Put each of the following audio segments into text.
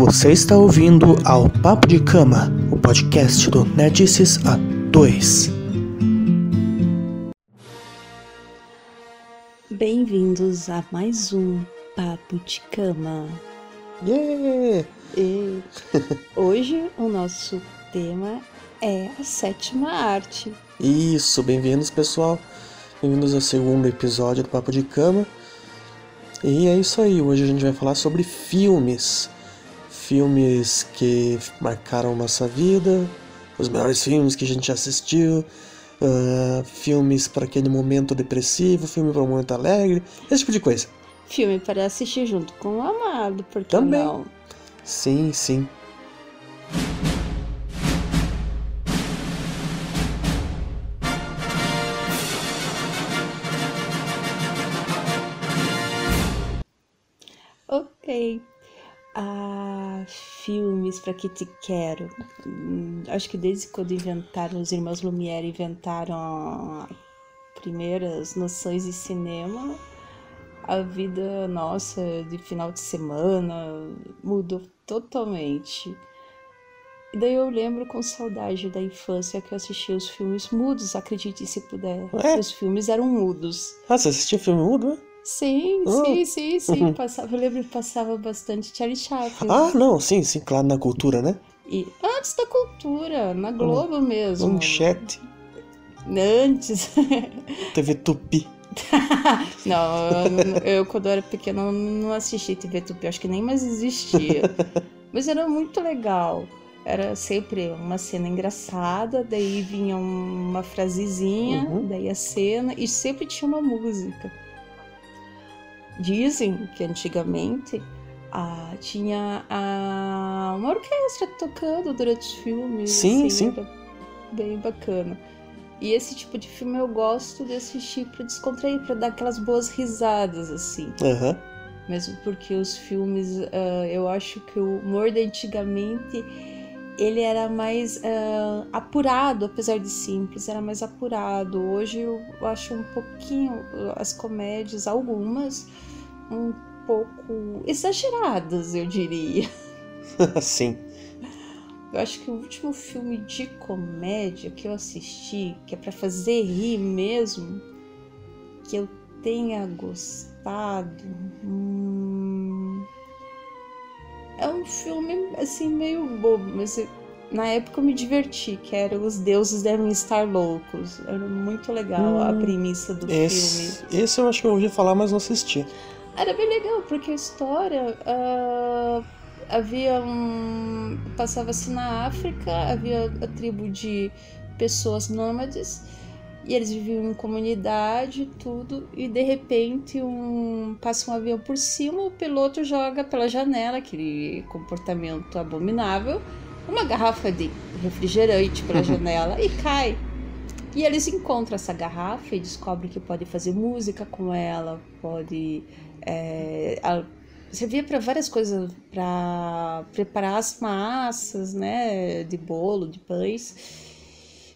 Você está ouvindo ao Papo de Cama, o podcast do Nerdices A2. Bem-vindos a mais um Papo de Cama. Yeah! E hoje o nosso tema é a sétima arte. Isso, bem-vindos pessoal. Bem-vindos ao segundo episódio do Papo de Cama. E é isso aí, hoje a gente vai falar sobre filmes. Filmes que marcaram nossa vida, os melhores filmes que a gente assistiu, uh, filmes para aquele momento depressivo, filme para um momento alegre, esse tipo de coisa. Filme para assistir junto com o amado, porque Também. não? Sim, sim. Ok. Ah, filmes para que te quero. Hum, acho que desde quando inventaram, os irmãos Lumière inventaram as primeiras noções de cinema, a vida nossa de final de semana mudou totalmente. E daí eu lembro com saudade da infância que eu assistia os filmes mudos, acredite se puder. Ué? Os filmes eram mudos. Ah, você assistia filme mudo? Né? Sim, sim, sim, sim. Passava, eu lembro que passava bastante Charlie Chaplin. Ah, não, sim, sim, claro, na cultura, né? E antes da cultura, na Globo mesmo. Manchete, Antes. TV Tupi. não, eu, eu, quando eu era pequena não assisti TV Tupi, acho que nem mais existia. Mas era muito legal. Era sempre uma cena engraçada, daí vinha uma frasezinha, Uhum. daí a cena, e sempre tinha uma música. Dizem que antigamente ah, tinha ah, uma orquestra tocando durante os filmes. Sim, assim, sim. Bem bacana. E esse tipo de filme eu gosto de assistir pra descontrair, pra dar aquelas boas risadas, assim. Aham. Mesmo porque os filmes, ah, eu acho que o humor de antigamente ele era mais ah, apurado, apesar de simples, era mais apurado. Hoje eu acho um pouquinho as comédias, algumas, um pouco exageradas, eu diria. sim. Eu acho que o último filme de comédia que eu assisti, que é pra fazer rir mesmo, que eu tenha gostado. hum, É um filme assim meio bobo, mas eu- na época eu me diverti, que era Os Deuses Devem Estar Loucos. Era muito legal a Hum, premissa do Esse, filme. esse eu acho que eu ouvi falar, mas não assisti. Era bem legal, porque a história ah, havia um. Passava-se na África, havia a tribo de pessoas nômades, e eles viviam em comunidade, tudo, e de repente um passa um avião por cima, o piloto joga pela janela, aquele comportamento abominável, uma garrafa de refrigerante pela janela e cai. E eles encontram essa garrafa e descobrem que pode fazer música com ela, pode é, a- servia para várias coisas, para preparar as massas, né, de bolo, de pães.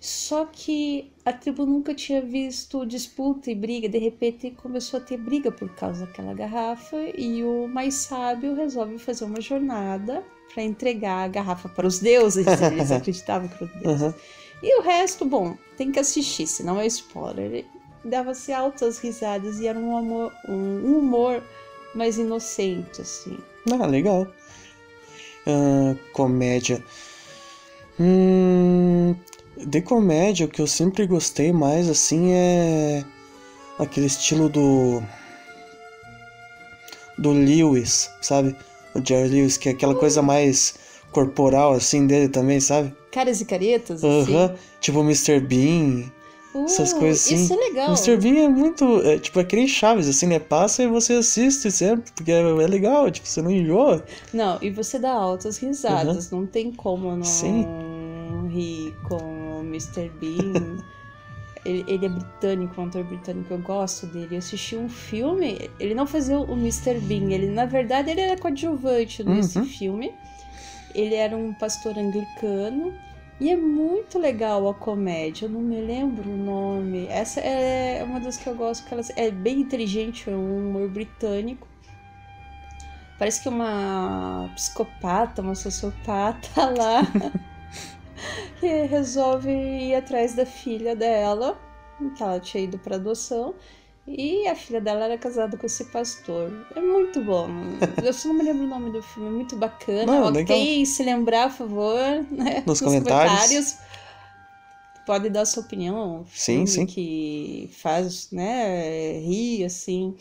Só que a tribo nunca tinha visto disputa e briga, de repente começou a ter briga por causa daquela garrafa e o mais sábio resolve fazer uma jornada para entregar a garrafa para os deuses, eles acreditavam que eram os deuses. Aham. E o resto, bom, tem que assistir, senão é spoiler. Dava-se altas risadas e era um, amor, um humor mais inocente, assim. Ah, legal. Ah, comédia. Hum, de comédia, o que eu sempre gostei mais, assim, é aquele estilo do. do Lewis, sabe? O Jerry Lewis, que é aquela coisa mais corporal, assim, dele também, sabe? Caras e caretas, assim. Aham. Tipo Mr. Bean. Uh, essas coisas assim. Isso é legal. Mr. Bean é muito. É, tipo, é que nem Chaves, assim, né? Passa e você assiste sempre, porque é, é legal, tipo, você não enjoa. Não, e você dá altas risadas, não tem como não Sim. rir com o Mr. Bean. ele, ele é britânico, um ator britânico, eu gosto dele. Eu assisti um filme, ele não fazia o Mr. Bean, ele, na verdade, ele era coadjuvante nesse Uhum. filme. Ele era um pastor anglicano. E é muito legal a comédia, eu não me lembro o nome. Essa é uma das que eu gosto, que ela é bem inteligente, é um humor britânico. Parece que uma psicopata, uma sociopata lá que resolve ir atrás da filha dela, que ela tinha ido para adoção, e a filha dela era casada com esse pastor. É muito bom. Eu só não me lembro o nome do filme, é muito bacana. Não, ok, legal. se lembrar, por favor, né? Nos comentários. comentários. Pode dar sua opinião. Sim, sim. Que faz, né, rir, assim.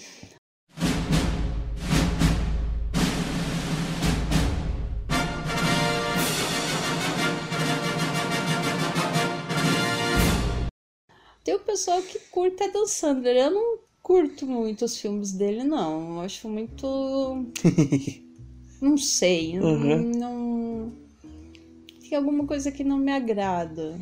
Pessoal que curte Adam Sandler. Eu não curto muito os filmes dele, não. Eu acho muito. não sei. Uhum. Não. Tem alguma coisa que não me agrada.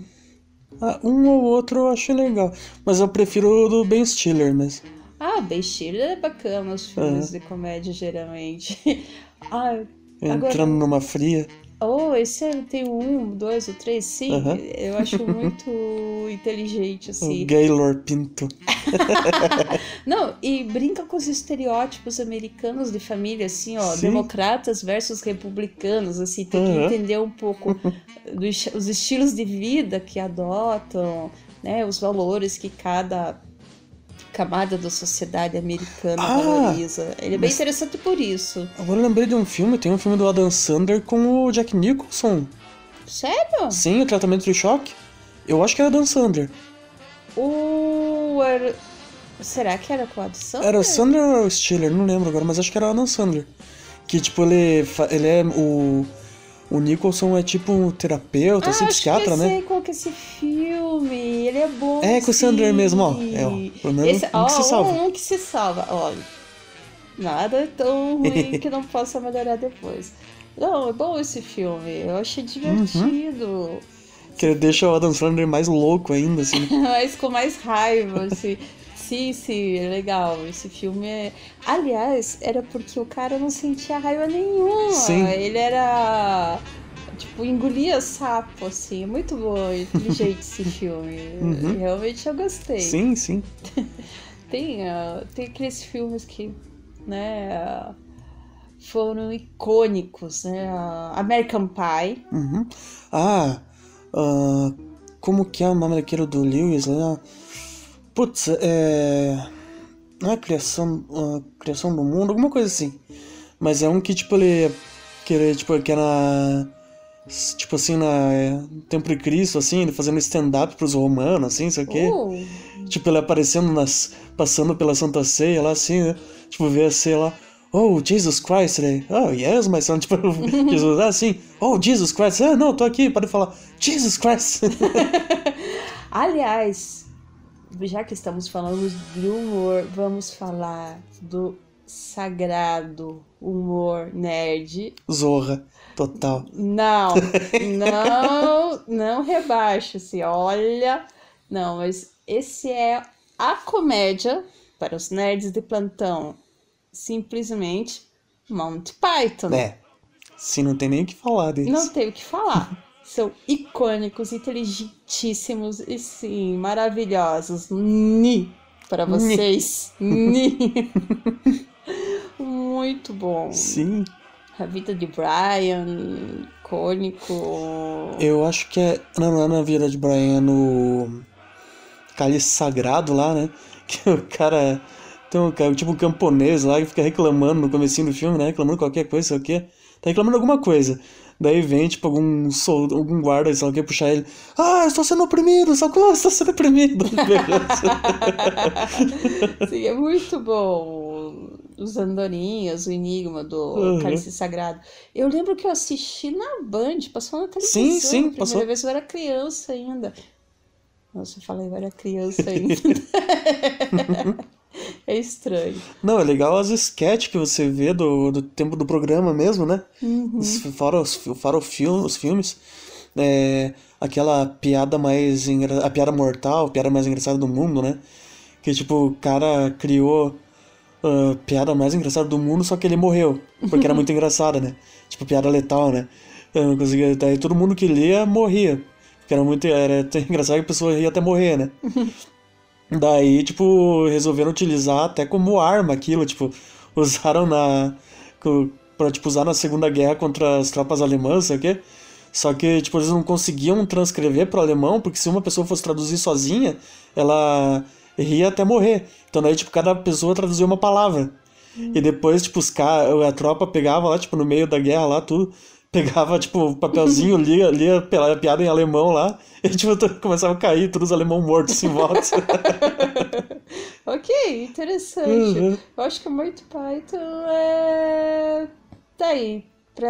Ah, um ou outro eu acho legal. Mas eu prefiro o do Ben Stiller mesmo. Ah, Ben Stiller é bacana os filmes de comédia, geralmente. ah, Entrando Agora- numa fria. Oh, esse é- tem o um, dois, o três, sim. Eu acho muito inteligente, assim. O Gaylor Pinto. Não, e brinca com os estereótipos americanos de família, assim, ó, Sim. democratas versus republicanos, assim, tem que entender um pouco dos os estilos de vida que adotam, né, os valores que cada camada da sociedade americana Ah, valoriza. Ele é bem interessante por isso. Agora eu lembrei de um filme, tem um filme do Adam Sandler com o Jack Nicholson. Sério? Sim, o tratamento de choque. Eu acho que era Adam Sandler. O... era- Será que era com a adição? Era o Sandler ou o Stiller, não lembro agora, mas acho que era o Adam Sandler. Que tipo, ele, ele é o. O Nicholson é tipo um terapeuta, ah, assim, psiquiatra, que eu né? sei qual que é esse filme. Ele é bom. É, com o Sandler mesmo, ó. É, ó. Pelo menos Esse, um ó, que se salva. Um, um que se salva. Olha, nada é tão ruim que não possa melhorar depois. Não, é bom esse filme. Eu achei divertido. Uhum. Que ele deixa o Adam Sandler mais louco ainda, assim. Mas com mais raiva, assim. Sim, sim, é legal. Esse filme é. Aliás, era porque o cara não sentia raiva nenhuma. Sim. Ele era. Tipo, engolia sapo, assim. É muito bom, inteligente esse filme. Uhum. Realmente eu gostei. Sim, sim. Tem, ah, tem aqueles filmes que, né, foram icônicos, né? ah, American Pie. Uhum. Ah, ah, como que é o nome daquele do Lewis lá? Putz, é. Não é criação, ah, criação do mundo, alguma coisa assim. Mas é um que, tipo, ele. Que ele, tipo, que é na. Tipo assim, na. é, Tempo de Cristo, assim, ele fazendo stand-up pros romanos, assim, sei o quê. Uh, Tipo, ele aparecendo nas. passando pela Santa Ceia lá, assim, né? Tipo, vê a ceia lá. Oh, Jesus Christ, ele. Oh, yes, my son. Tipo, Jesus, ah, assim. Oh, Jesus Christ. Ah, não, tô aqui, pode falar. Jesus Christ. aliás, já que estamos falando de humor, vamos falar do sagrado humor nerd. Zorra, total. Não, não, não rebaixa-se. Olha, não, mas esse é a comédia para os nerds de plantão. Simplesmente Monty Python. É. Sim, não tem nem o que falar deles. Não tenho o que falar. São icônicos, inteligentíssimos e sim, maravilhosos. Ni para vocês. Ni. Muito bom. Sim. A vida de Brian, icônico. Eu acho que é. Não, não é na vida de Brian, é no. Cálice Sagrado lá, né? Que o cara. Tem um cara, tipo um camponês lá que fica reclamando no comecinho do filme, né? Reclamando qualquer coisa, sei o quê. Tá reclamando alguma coisa. Daí vem, tipo, algum, sol, algum guarda, sei lá, quer puxar ele. Ah, eu estou sendo oprimido, socorro, estou sendo oprimido. Sim, é muito bom. Os andorinhas, o enigma do Uhum. Cálice Sagrado. Eu lembro que eu assisti na Band, passou na televisão. Sim, sim, primeira passou. vez eu era criança ainda. Nossa, eu falei, eu era criança ainda. é estranho. Não, é legal as sketches que você vê do, do tempo do programa mesmo, né? Uhum. Fora os, fora o filme, os filmes. É, aquela piada mais. engra- A piada mortal, a piada mais engraçada do mundo, né? Que tipo, o cara criou a piada mais engraçada do mundo, só que ele morreu. Porque era muito engraçada, né? Tipo, piada letal, né? Eu não conseguia. Daí todo mundo que lia morria. Porque era muito. Era engraçado que a pessoa ria até morrer, né? Daí, tipo, resolveram utilizar até como arma aquilo, tipo, usaram na. pra, tipo, usar na Segunda Guerra contra as tropas alemãs, sabe o quê? Só que, tipo, eles não conseguiam transcrever pro alemão, porque se uma pessoa fosse traduzir sozinha, ela ria até morrer. Então daí, tipo, cada pessoa traduzia uma palavra. E depois, tipo, os caras, a tropa pegava lá, tipo, no meio da guerra lá, tudo, pegava, tipo, o papelzinho, lia, lia a piada em alemão lá, e, tipo, começava a cair, todos os alemão mortos em volta. ok, interessante. Uhum. Eu acho que o Monty Python é. Tá aí. Pra,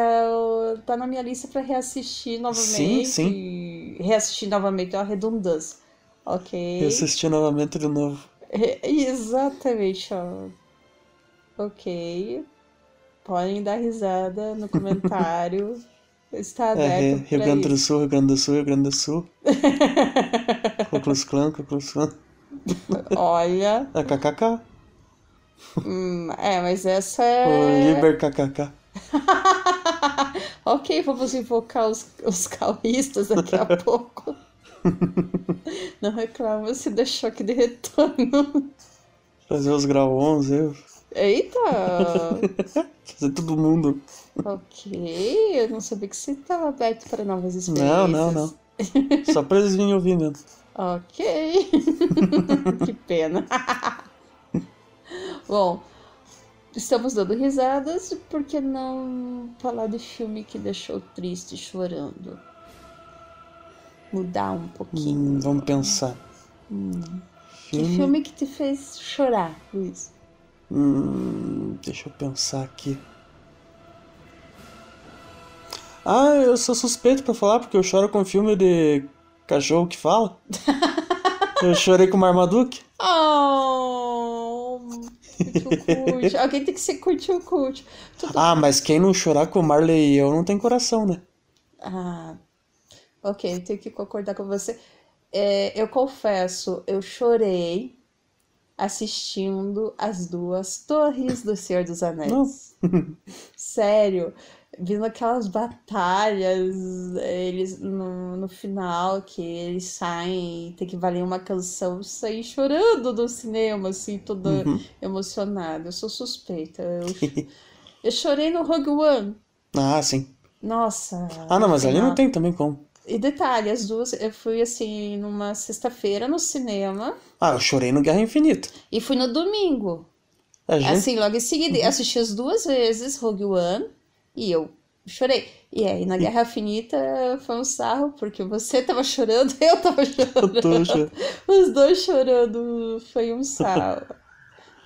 tá na minha lista pra reassistir novamente. Sim, Reassistir novamente é uma redundância. Ok. E assistir novamente de novo. Exatamente, ó. Ok. Podem dar risada no comentário. Está É, aberto Rio pra Grande do. Sul, Rio Grande do Sul, Rio Grande do Sul. Conclus Clan, Conclus Clan. Olha. A KKK. hum, é, mas essa O é. Liber KKK. ok, vamos invocar os, os daqui a pouco. Não reclama se deixou aqui de retorno. Fazer os grau 11, eu. Eita! Fazer todo mundo. ok, eu não sabia que você estava aberto para novas experiências. Não, não, não. Só pra eles virem ouvir mesmo. Ok. que pena. Bom, estamos dando risadas, por que não falar de filme que deixou triste chorando? Mudar um pouquinho. Hum, vamos pensar. Que Filme. filme que te fez chorar, Luiz? Hum, deixa eu pensar aqui. Ah, eu sou suspeito pra falar porque eu choro com filme de cachorro que fala. Eu chorei com Marmaduke. Oh, curte Alguém tem que ser o. Tudo... Ah, mas quem não chorar com Marley e eu não tem coração, né? Ah, ok, tenho que concordar com você. É, eu confesso, eu chorei assistindo as duas Torres do Senhor dos Anéis. Sério, vendo aquelas batalhas, eles no, no final que eles saem e tem que valer uma canção, saí chorando do cinema, assim, toda emocionada. Eu sou suspeita. Eu, eu chorei no Rogue One. Ah, sim. Nossa. Ah, não, mas ali não tem também como. E detalhe, as duas, eu fui assim numa sexta-feira no cinema Ah, eu chorei no Guerra Infinita. e fui no domingo. A gente... Assim, logo em seguida, eu assisti as duas vezes Rogue One e eu chorei. E aí, na Guerra Infinita foi um sarro, porque você tava chorando, eu tava chorando. Eu tô chorando. Os dois chorando foi um sarro.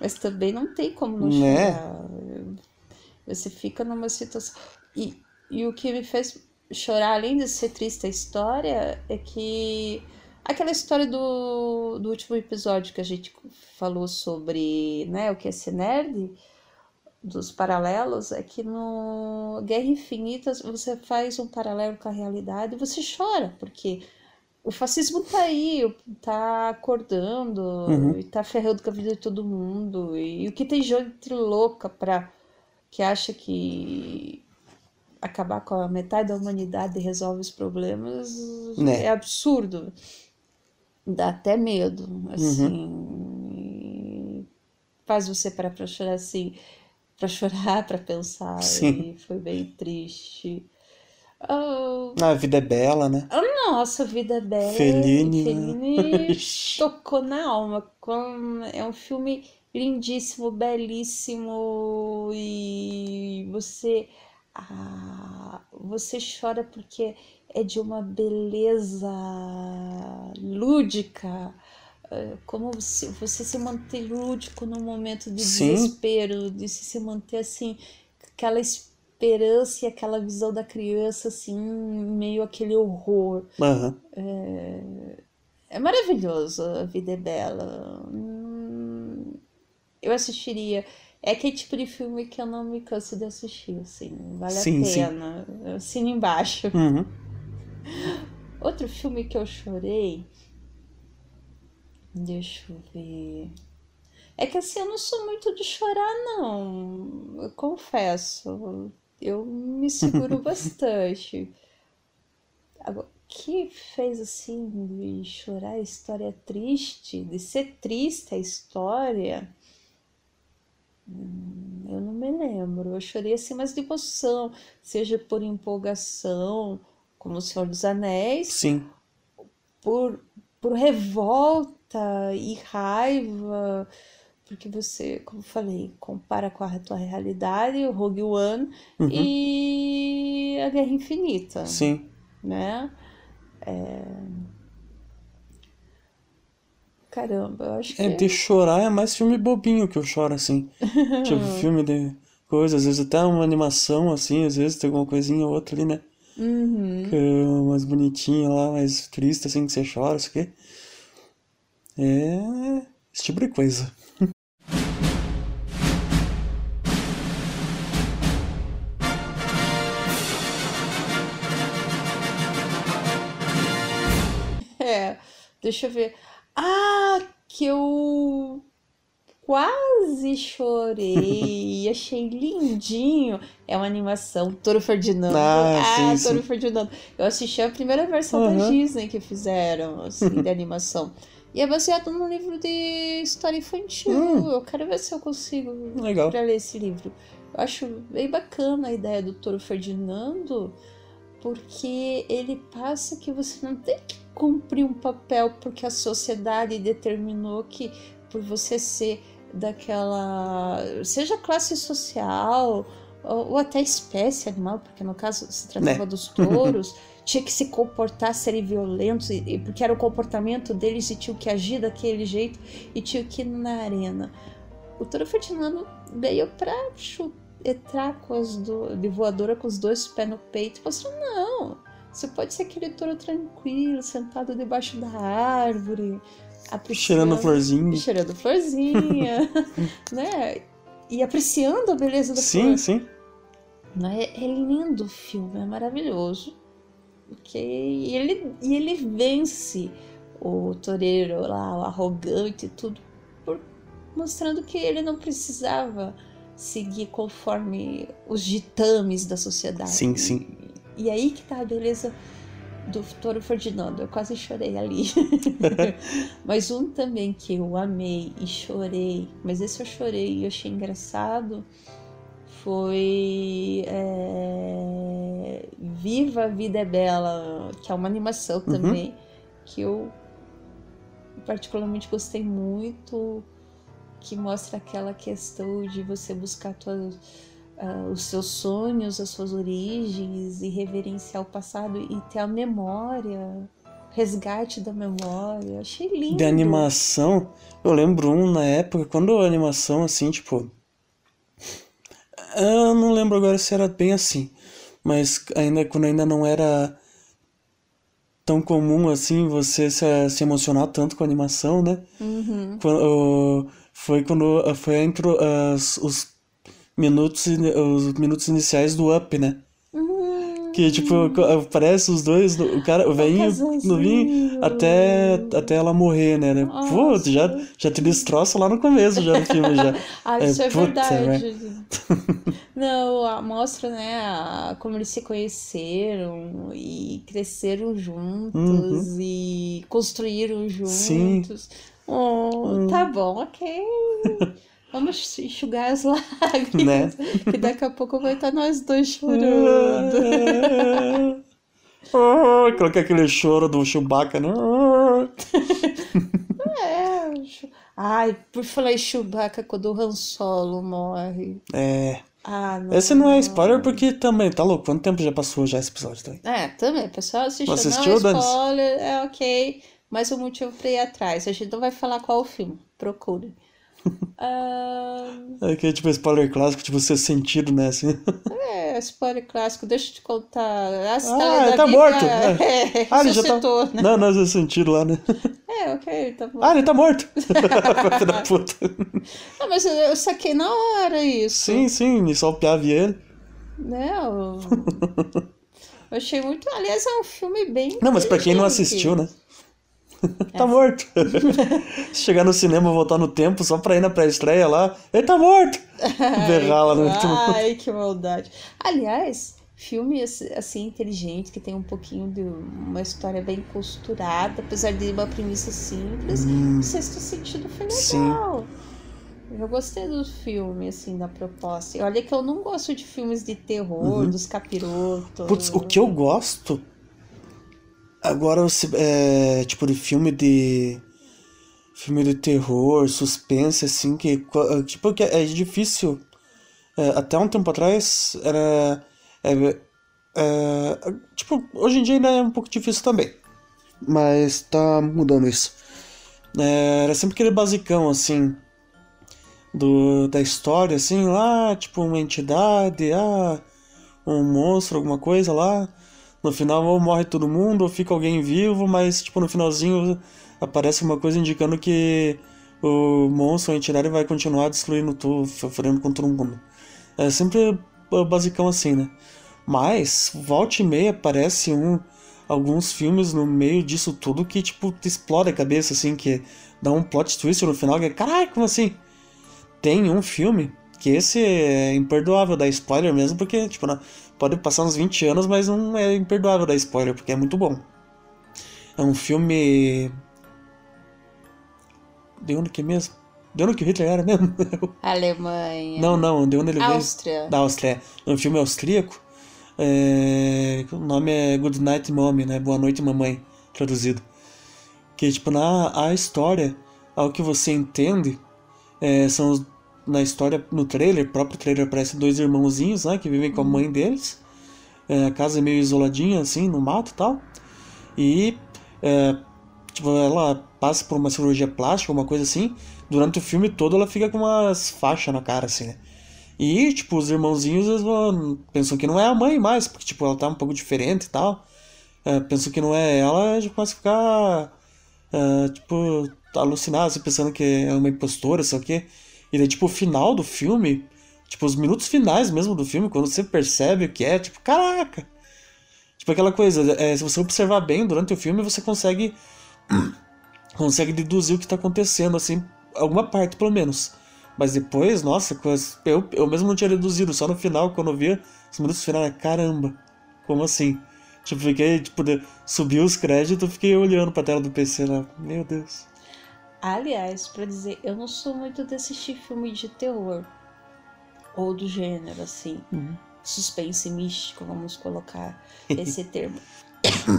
Mas também não tem como não Né? chorar. Você fica numa situação. E, e o que me fez chorar, além de ser triste a história, é que aquela história do, do último episódio que a gente falou sobre né, o que é ser nerd, dos paralelos, é que no Guerra Infinita você faz um paralelo com a realidade e você chora, porque o fascismo tá aí, tá acordando Uhum. e tá ferrando com a vida de todo mundo. E o que tem gente louca pra que acha que acabar com a metade da humanidade resolve os problemas Né. é absurdo. Dá até medo, assim. E Faz você parar pra chorar assim, pra chorar, pra pensar. Sim. E foi bem triste. Ah, Ah, a vida é bela, né? nossa, Vida é Bela. Fellini, né? Fellini tocou na alma. É um filme lindíssimo, belíssimo e você ah, você chora porque é de uma beleza lúdica. É, Como você, você se manter lúdico num momento de Sim. desespero, de se se manter assim, aquela esperança e aquela visão da criança, assim, meio aquele horror. Aham. É maravilhoso, a vida é bela. Hum, Eu assistiria. É aquele tipo de filme que eu não me canso de assistir, assim. Vale Sim, a sim. pena. Assina embaixo. Uhum. Outro filme que eu chorei. Deixa eu ver. É que assim, eu não sou muito de chorar, não. Eu confesso. Eu me seguro bastante. Agora, o que fez assim de chorar a história triste, de ser triste a história? Eu não me lembro. Eu chorei assim, mas de emoção, seja por empolgação, como O Senhor dos Anéis, Sim. por, por revolta e raiva, porque você, como eu falei, compara com a tua realidade, o Rogue One Uhum. e a Guerra Infinita, Sim. né? É... Caramba, eu acho que É, de chorar é mais filme bobinho que eu choro, assim. tipo, filme de coisa, às vezes até uma animação, assim, às vezes tem alguma coisinha ou outra ali, né? Uhum. Que é mais bonitinha lá, mais triste, assim, que você chora, isso aqui. É. Esse tipo de coisa. É, deixa eu ver. Ah, que eu quase chorei e achei lindinho. É uma animação, Toro Ferdinando. Ah, sim, Toro sim. Ferdinando. Eu assisti a primeira versão da Aham. Disney que fizeram, assim, de animação. E é baseado num livro de história infantil. Hum. Eu quero ver se eu consigo Legal. para ler esse livro. Eu acho bem bacana a ideia do Toro Ferdinando, porque ele passa que você não tem que cumprir um papel porque a sociedade determinou que por você ser daquela, seja classe social ou, ou até espécie animal, porque no caso se tratava Né. dos touros, tinha que se comportar, serem violentos, e, porque era o comportamento deles e tinham que agir daquele jeito e tinham que ir na arena. O Toro Ferdinando veio pra chu- entrar com as do, de voadora com os dois pés no peito mostrou: não, você pode ser aquele touro tranquilo, sentado debaixo da árvore, apreciando, Cheirando florzinha. cheirando florzinha, né? E apreciando a beleza da Sim, flor. sim. Né? É lindo o filme, é maravilhoso. Porque e ele, e ele vence o toureiro lá, o arrogante e tudo, por, mostrando que ele não precisava seguir conforme os ditames da sociedade. Sim, sim. E aí que tá a beleza do Toro Ferdinando. Eu quase chorei ali. mas um também que eu amei e chorei, mas esse eu chorei e achei engraçado, foi é, Viva a Vida é Bela, que é uma animação Uhum. também, que eu particularmente gostei muito, que mostra aquela questão de você buscar tuas, ah, os seus sonhos, as suas origens e reverenciar o passado e ter a memória, resgate da memória. Achei lindo. De animação, eu lembro um na época, quando a animação, assim, tipo. Eu não lembro agora se era bem assim, mas ainda quando ainda não era tão comum assim você se, se emocionar tanto com a animação, né? Uhum. Quando, foi quando foi entre as, os minutos os minutos iniciais do Up, né? Uhum. Que tipo aparece os dois, o cara, o velhinho casalzinho. novinho até até ela morrer, né? né? Pô, já já te destroça lá no começo já do filme já. Ah, É, isso é, verdade. Não, a- mostra, né, a- como eles se conheceram e cresceram juntos e construíram Uhum. Sim. Oh, tá bom, ok. Vamos enxugar as lágrimas, que daqui a pouco vai estar nós dois chorando. Ah, Coloquei aquele choro do Chewbacca, né? É, Ai, por falar em Chewbacca, quando o Han Solo morre. É. Ah, não. Esse não é spoiler porque também, tá louco? Quanto tempo já passou já esse episódio também? É, também, pessoal assistiu, Não não assistiu, é spoiler, é ok, mas o motivo pra ir atrás. A gente não vai falar qual o filme, procure. Ah, É que é tipo spoiler clássico, tipo, ser sentido, né? Assim. é, spoiler clássico, deixa eu te contar. Ah, você Ah, ele a tá Bíblia? morto, É, Ah, ele já tá. né? Não, não, esse sentido lá, né? É, ok, tá bom. Ah, ele tá morto! Da puta. Ah, mas eu, eu saquei na hora isso. Sim, sim, e só via ele. Né? Eu, achei muito. Aliás, é um filme bem. Não, mas pra quem não assistiu, né? É. tá morto. Se chegar no cinema, voltar no tempo só pra ir na pré-estreia lá, ele tá morto! Berrar lá no último. Ai, que maldade. Aliás, filme assim assim, inteligente, que tem um pouquinho de uma história bem costurada, apesar de uma premissa simples. Hum, O Sexto Sentido foi Sim. legal. Eu gostei do filme, assim, da proposta. E olha que eu não gosto de filmes de terror, Uhum. dos capirotos. Putz, o que eu gosto. Agora, se- é, tipo, de filme de. Filme de terror, suspense, assim, que. co- Tipo, que é difícil. é, até um tempo atrás era. é, é, tipo, hoje em dia ainda é um pouco difícil também. Mas tá mudando isso. É, era sempre aquele basicão, assim. Do, da história, assim, lá, tipo, uma entidade, ah um monstro, alguma coisa lá. No final ou morre todo mundo, ou fica alguém vivo, mas tipo no finalzinho aparece uma coisa indicando que o monstro, a vai continuar destruindo tudo, sofrendo com todo mundo. É sempre basicão assim, né? Mas, volta e meia aparece um, alguns filmes no meio disso tudo que, tipo, explode a cabeça, assim, que dá um plot twist no final, que é, caralho, como assim? Tem um filme que esse é imperdoável dar spoiler mesmo, porque, tipo, na- pode passar uns 20 anos, mas não é imperdoável dar spoiler, porque é muito bom. É um filme. De onde que é mesmo? De onde que o Hitler era mesmo? Alemanha. não, não, de onde ele veio? Áustria. Da Áustria. É um filme austríaco. É, O nome é Good Night Mommy, né? Boa Noite Mamãe, traduzido. Que, tipo, na a história, ao que você entende, é, são os- na história, no trailer, próprio trailer, aparece dois irmãozinhos, né? Que vivem com a mãe deles. É, a casa é meio isoladinha, assim, no mato e tal. E, é, tipo, ela passa por uma cirurgia plástica, uma coisa assim. Durante o filme todo ela fica com umas faixas na cara, assim, né? E, tipo, os irmãozinhos eles pensam que não é a mãe mais, porque, tipo, ela tá um pouco diferente e tal. É, pensam que não é ela, já começa a ficar, é, tipo, alucinado, assim, pensando que é uma impostora, sei o quê. E daí, tipo, o final do filme, tipo, os minutos finais mesmo do filme, quando você percebe o que é, tipo, caraca! Tipo, aquela coisa, é, se você observar bem durante o filme, você consegue consegue deduzir o que tá acontecendo, assim, alguma parte pelo menos. Mas depois, nossa, eu, eu mesmo não tinha deduzido, só no final, quando eu vi os minutos finais, caramba, como assim? Tipo, fiquei, tipo, subiu os créditos, fiquei olhando pra tela do PC lá, meu Deus. Aliás, pra dizer, eu não sou muito de assistir filme de terror. Ou do gênero, assim. Uhum. Suspense místico, vamos colocar esse termo.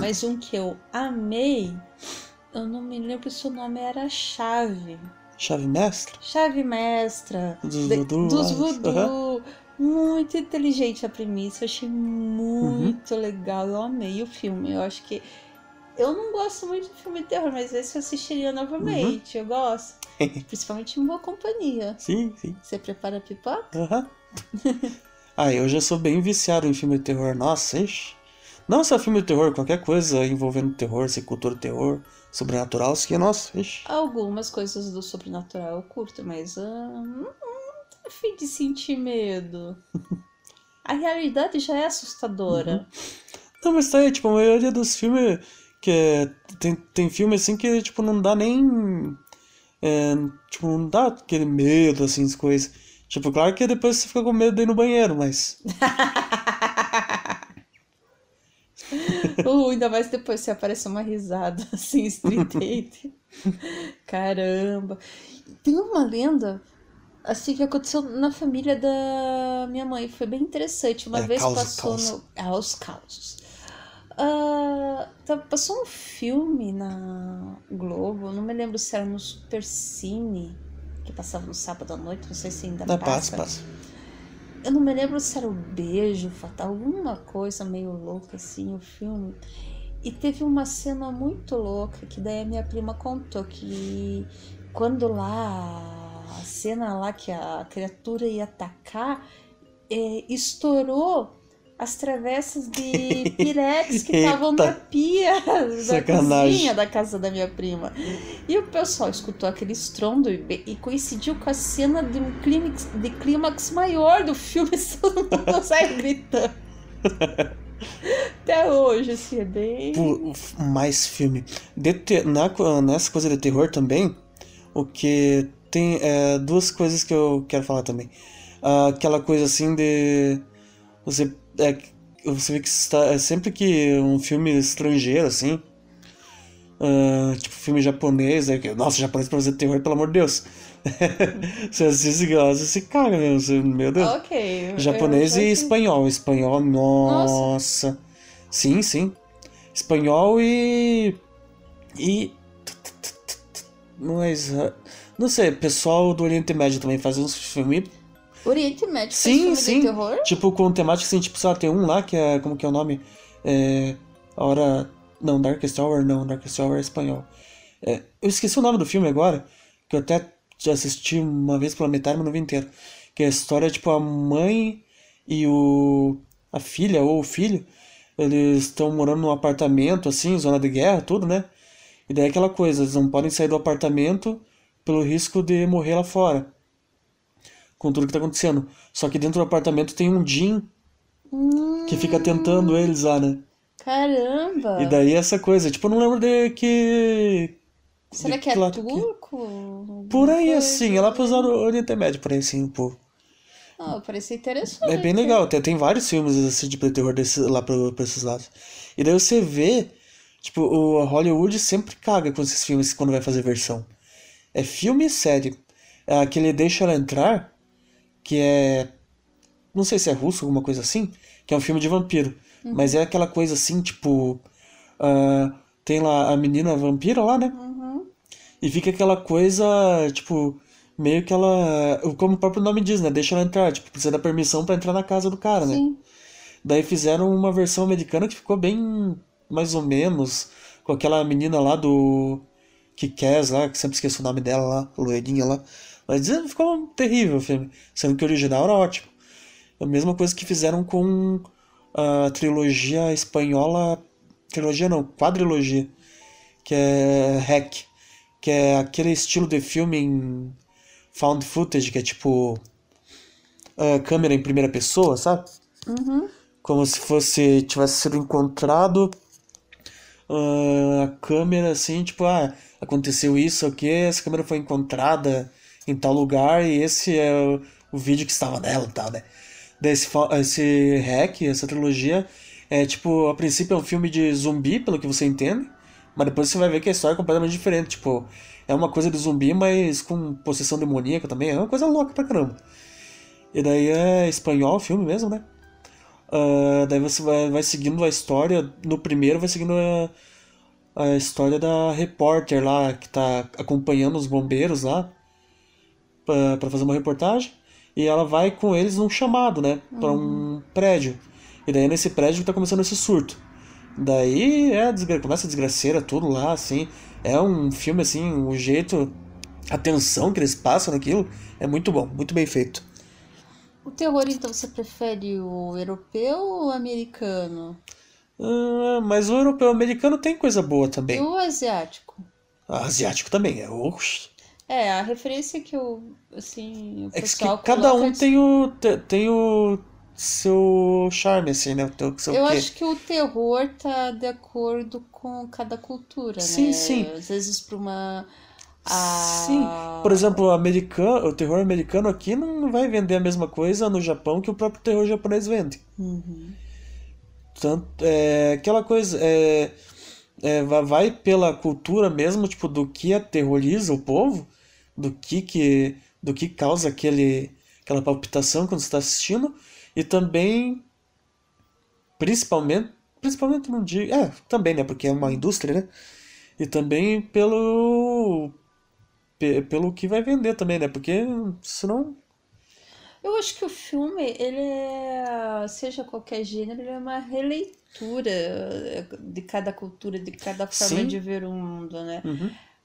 Mas um que eu amei, eu não me lembro se o nome era Chave. Chave mestra? Chave mestra. Dos voodoo, dos ah, voodoo. Muito inteligente a premissa, eu achei muito legal. Eu amei o filme. Eu acho que. Eu não gosto muito de filme de terror, mas esse eu assistiria novamente. Eu gosto. Principalmente em boa companhia. Sim, sim. Você prepara pipoca? Aham. ah, eu já sou bem viciado em filme de terror. Nossa, ixi. Não só filme de terror, qualquer coisa envolvendo terror, se cultura terror, sobrenatural, isso que, nossa, ixi. Algumas coisas do sobrenatural eu curto, mas ah, não, não tô afim de sentir medo. A realidade já é assustadora. Não, mas tá aí, tipo, a maioria dos filmes que é, tem, tem filme assim que, tipo, não dá nem. é, tipo, não dá aquele medo, assim, as coisas. Tipo, claro que depois você fica com medo de ir no banheiro, mas. Uh, ainda mais depois se aparece uma risada assim, estridente. Caramba. Tem uma lenda assim que aconteceu na família da minha mãe. Foi bem interessante. Uma É, vez causa, passou causa. no. Ah, os causos. Tá- passou um filme na Globo, não me lembro se era no Super Cine, que passava no sábado à noite, não sei se ainda passa, passa. Eu não me lembro se era o beijo fatal, alguma coisa meio louca assim, o filme. E teve uma cena muito louca que daí a minha prima contou que quando lá a cena lá que a criatura ia atacar, é, estourou as travessas de pirex que estavam na pia da cozinha da casa da minha prima. E o pessoal escutou aquele estrondo e, e coincidiu com a cena de um clímax, de clímax maior do filme, todo mundo sai gritando. Até hoje, assim, é bem. Pô, mais filme. De te- na, nessa coisa de terror também, o que tem é, duas coisas que eu quero falar também. Ah, aquela coisa assim de. Você, é, você vê que está, é sempre que um filme estrangeiro, assim. Uh, tipo, filme japonês, né? Nossa, japonês pra fazer terror, pelo amor de Deus. você assiste e gosta, caga mesmo, meu Deus. Ok. Japonês e espanhol. Espanhol, nossa. Sim, sim. Espanhol e. E. Mas. ah, Não sei, pessoal do Oriente Médio também faz uns filmes. Oriente Médio Sim, sim. terror? Tipo, com temática assim, tipo, sei lá, tem um lá que é. Como que é o nome? É. A hora. Não, Darkest Hour não, Darkest Hour é espanhol. É, eu esqueci o nome do filme agora, que eu até já assisti uma vez pela metade, mas não vi inteiro. Que é a história, tipo, a mãe e o. a filha ou o filho, eles estão morando num apartamento, assim, zona de guerra, tudo, né? E daí é aquela coisa, eles não podem sair do apartamento pelo risco de morrer lá fora. Com tudo que tá acontecendo. Só que dentro do apartamento tem um Jin que fica tentando eles lá, né? Caramba! E daí essa coisa, tipo, eu não lembro de que. Será de que é turco? Por aí, Coisa? assim, é lá pros Oriente Médio, por aí, assim, pô. Ah, parece interessante. É bem legal, tem, tem vários filmes assim, de terror desse, lá pro, pra esses lados. E daí você vê, tipo, o Hollywood sempre caga com esses filmes quando vai fazer versão. É filme e série. É aquele Deixa Ela Entrar, que é. Não sei se é russo, alguma coisa assim, que é um filme de vampiro. Mas é aquela coisa assim, tipo. ah, tem lá a menina vampira lá, né? Uhum. E fica aquela coisa, tipo, meio que ela. Como o próprio nome diz, né? Deixa ela entrar, tipo, precisa da permissão pra entrar na casa do cara, né? Sim. Daí fizeram uma versão americana que ficou bem mais ou menos com aquela menina lá do Kick-Ass lá, que sempre esqueço o nome dela lá, loirinha lá. Mas ficou terrível o filme, sendo que o original era ótimo. A mesma coisa que fizeram com a trilogia espanhola, trilogia não, quadrilogia, que é Hack, que é aquele estilo de filme em found footage, que é tipo a câmera em primeira pessoa, sabe? Uhum. como se fosse tivesse sido encontrado ah, a câmera assim, tipo, ah, aconteceu isso aqui, essa câmera foi encontrada em tal lugar e esse é o, o vídeo que estava nela e tal, né? Daí esse, esse hack, essa trilogia, é tipo, a princípio é um filme de zumbi, pelo que você entende, mas depois você vai ver que a história é completamente diferente, tipo, é uma coisa de zumbi, mas com possessão demoníaca também, é uma coisa louca pra caramba. E daí é espanhol o filme mesmo, né? Ah, daí você vai, vai seguindo a história. No primeiro, vai seguindo a, a história da repórter lá, que tá acompanhando os bombeiros lá pra, pra fazer uma reportagem. E ela vai com eles num chamado, né? Pra um prédio. E daí nesse prédio tá começando esse surto. Daí é começa a desgraceira, tudo lá, assim. É um filme, assim, o jeito, a tensão que eles passam naquilo é muito bom, muito bem feito. O terror, então, você prefere o europeu ou o americano? Ah, mas o europeu americano tem coisa boa E também. o asiático? Ah, asiático também, é. Oxi. É, a referência que eu, assim, o É que cada um de- tem o, te- tem o seu charme, assim, né? O teu, seu Eu quê. acho que o terror tá de acordo com cada cultura, Sim, né? sim. Às vezes pra uma... a- Sim. Por exemplo, o americano, o terror americano aqui não vai vender a mesma coisa no Japão que o próprio terror japonês vende. Uhum. Tanto, é, aquela coisa, é, é, va- vai pela cultura mesmo, tipo, do que aterroriza o povo, do que que, do que causa aquele, aquela palpitação quando você está assistindo, e também, principalmente, principalmente não digo, é, também, né, porque é uma indústria, né, e também pelo, pe- pelo que vai vender também, né, porque senão, Eu acho que o filme, ele é, seja qualquer gênero, ele é uma releitura de cada cultura, de cada forma Sim. de ver o mundo, né? uhum, Um-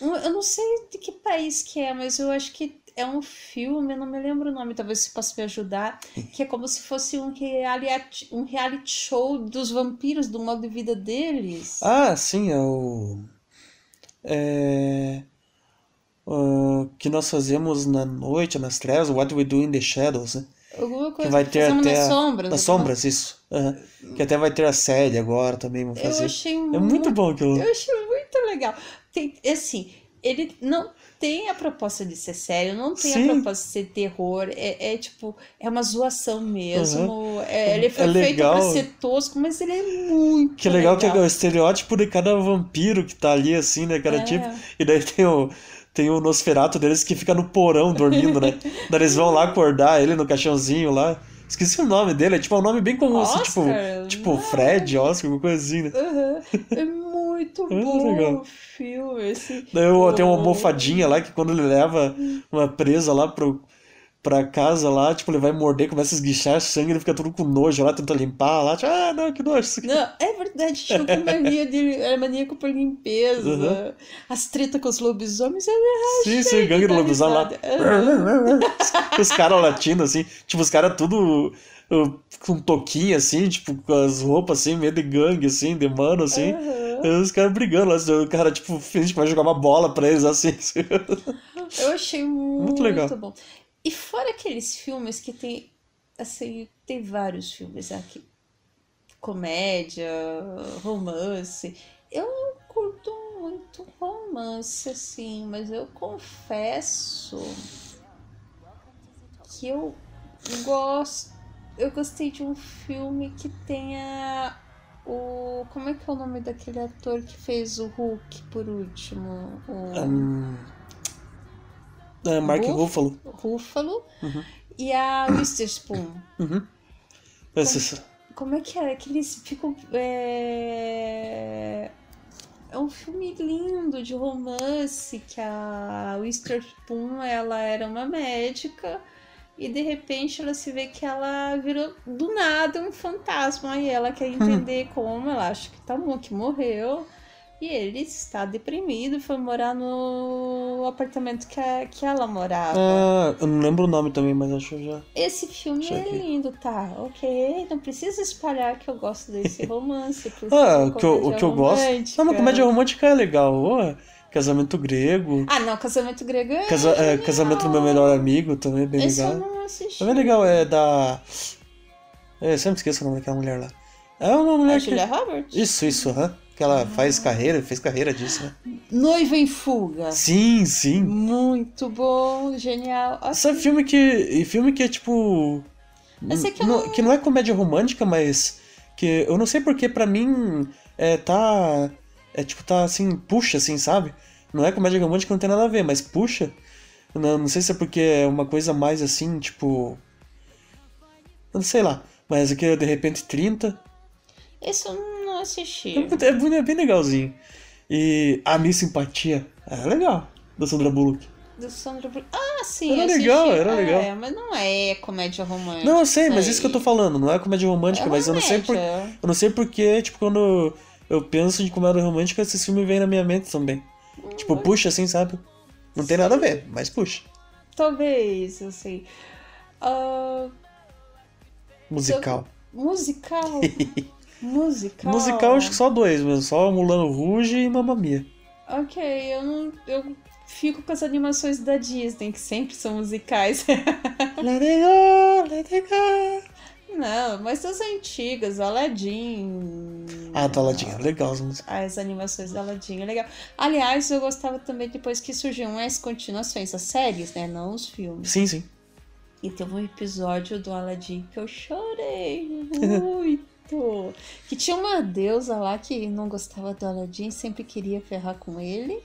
Eu não sei de que país que é, mas eu acho que é um filme, eu não me lembro o nome, talvez você possa me ajudar, que é como se fosse um reality, um reality show dos vampiros, do modo de vida deles. Ah, sim, é o. É. O que nós fazemos na noite, nas trevas, What We Do in the Shadows, né? Alguma Que coisa vai que ter fazemos até. nas a- sombras. Nas sombras, isso. Aham. Que até vai ter a série agora também, vão Eu fazer. achei É muito bom aquilo. Eu achei muito legal. Tem, assim, ele não tem a proposta de ser sério, não tem Sim. a proposta de ser terror. É, é tipo, é uma zoação mesmo. É, ele foi É feito pra legal. ser tosco, mas ele é muito. Que legal, que é o estereótipo de cada vampiro que tá ali, assim, né, cara? É. Tipo, e daí tem o, tem o Nosferato deles que fica no porão dormindo, né? daí eles vão lá acordar ele no caixãozinho lá. Esqueci o nome dele, é tipo um nome bem comum, assim, tipo, tipo. Fred, Oscar, alguma coisa assim, né? Aham. É muito É bom legal. o filme. Esse... Daí eu- tem uma almofadinha lá que quando ele leva uma presa lá pro, pra casa lá, tipo, ele vai morder, começa a esguichar sangue, ele fica tudo com nojo lá, tenta limpar lá, tipo, ah, não, que nojo isso aqui. Não, é verdade, com mania de. Era maníaco por limpeza. Uhum. As tretas com os lobisomens. Eu Sim, sim, gangue do lobisomem lá. risada. Os caras latindo, assim, tipo, os caras tudo com toquinha, assim, tipo, com as roupas, assim, meio de gangue, assim, de mano, assim. E Os caras brigando lá, assim, o cara, tipo, finge que vai jogar uma bola pra eles, assim. Eu achei muito, legal. bom. E fora aqueles filmes que tem. Assim, tem vários filmes aqui. Comédia, romance. Eu não curto muito romance, assim, mas eu confesso que eu gosto. Eu gostei de um filme que tenha o. Como é que é o nome daquele ator que fez o Hulk por último? O Hum, é, Mark Ruff- Ruffalo. Ruffalo Uhum. e a Witherspoon. Uhum. Esse- Como é que é? Que eles ficam. É... é um filme lindo de romance que a Witherspoon ela era uma médica e de repente ela se vê que ela virou do nada um fantasma e ela quer entender como ela acha que tá que morreu e ele está deprimido e foi morar no apartamento que, a, que ela morava. Ah, eu não lembro o nome também, mas acho que já. Esse filme é lindo, tá? Ok, não precisa espalhar que eu gosto desse romance. Ah, que eu, o que eu gosto. Não, mas comédia romântica é legal. Ô, casamento grego. Ah, não, Casamento Grego é. Casa, é, casamento do meu melhor amigo também é bem Esse eu legal. não assisti. É legal, é da. É, eu sempre esqueço o nome daquela mulher lá. É uma mulher A que. Julia Roberts? Isso, isso, aham. Que ela faz carreira, fez carreira disso, né? Noiva em Fuga. Sim, sim. Muito bom, genial. Ah, Sabe filme que. E filme que é tipo. É que eu não, que não é comédia romântica, mas. Que eu não sei porque pra mim. É, tá. É tipo, tá assim, puxa, assim, sabe? Não é comédia romântica, não tem nada a ver, mas puxa. Não, não sei se é porque é uma coisa mais assim, tipo. Não sei lá. Mas aqui é de repente 30. Esse eu não assisti. É, é bem- é bem legalzinho. E a minha simpatia. É legal. Da Sandra Bullock. Do Sandra Bullock. Ah, sim, Era legal, era É, legal. mas não é comédia romântica. Não, eu sei, mas isso isso que eu tô aí. falando. Não é comédia romântica, É mas eu não sei por. Eu não sei porque, tipo, quando eu penso em comédia romântica, esse filme vem na minha mente também. Tipo, puxa assim, sabe? Não tem nada a ver, mas puxa. Talvez, sei. Ah, Musical. musical. musical. Musical, acho que só dois mesmo. Só Mulan Rouge e Mamma Mia. Ok, eu não. Eu fico com as animações da Disney, que sempre são musicais. Let it go, let it go. Não, mas as antigas, Aladdin. Ah, tá ladinha. Legal as músicas. As animações da Aladdin, é legal. Aliás, eu gostava também depois que surgiam as continuações, as séries, né? Não os filmes. Sim, sim. E teve um episódio do Aladdin que eu chorei muito. que tinha uma deusa lá que não gostava do Aladdin, sempre queria ferrar com ele.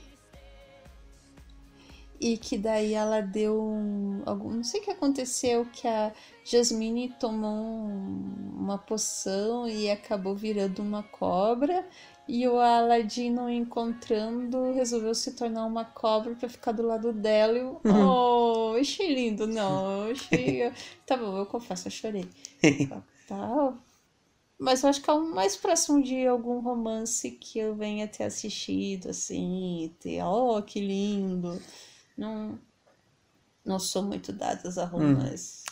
E que daí ela deu um. Algum, não sei o que aconteceu, que a Jasmine tomou um- uma poção e acabou virando uma cobra. E o Aladdin, não encontrando, resolveu se tornar uma cobra pra ficar do lado dela. E eu, oh, achei lindo, não. Achei. tá bom, eu confesso, eu chorei. Tá. Mas eu acho que é o mais próximo de algum romance que eu venha ter assistido, assim, ter, oh, que lindo. Não, não sou muito dadas a romance.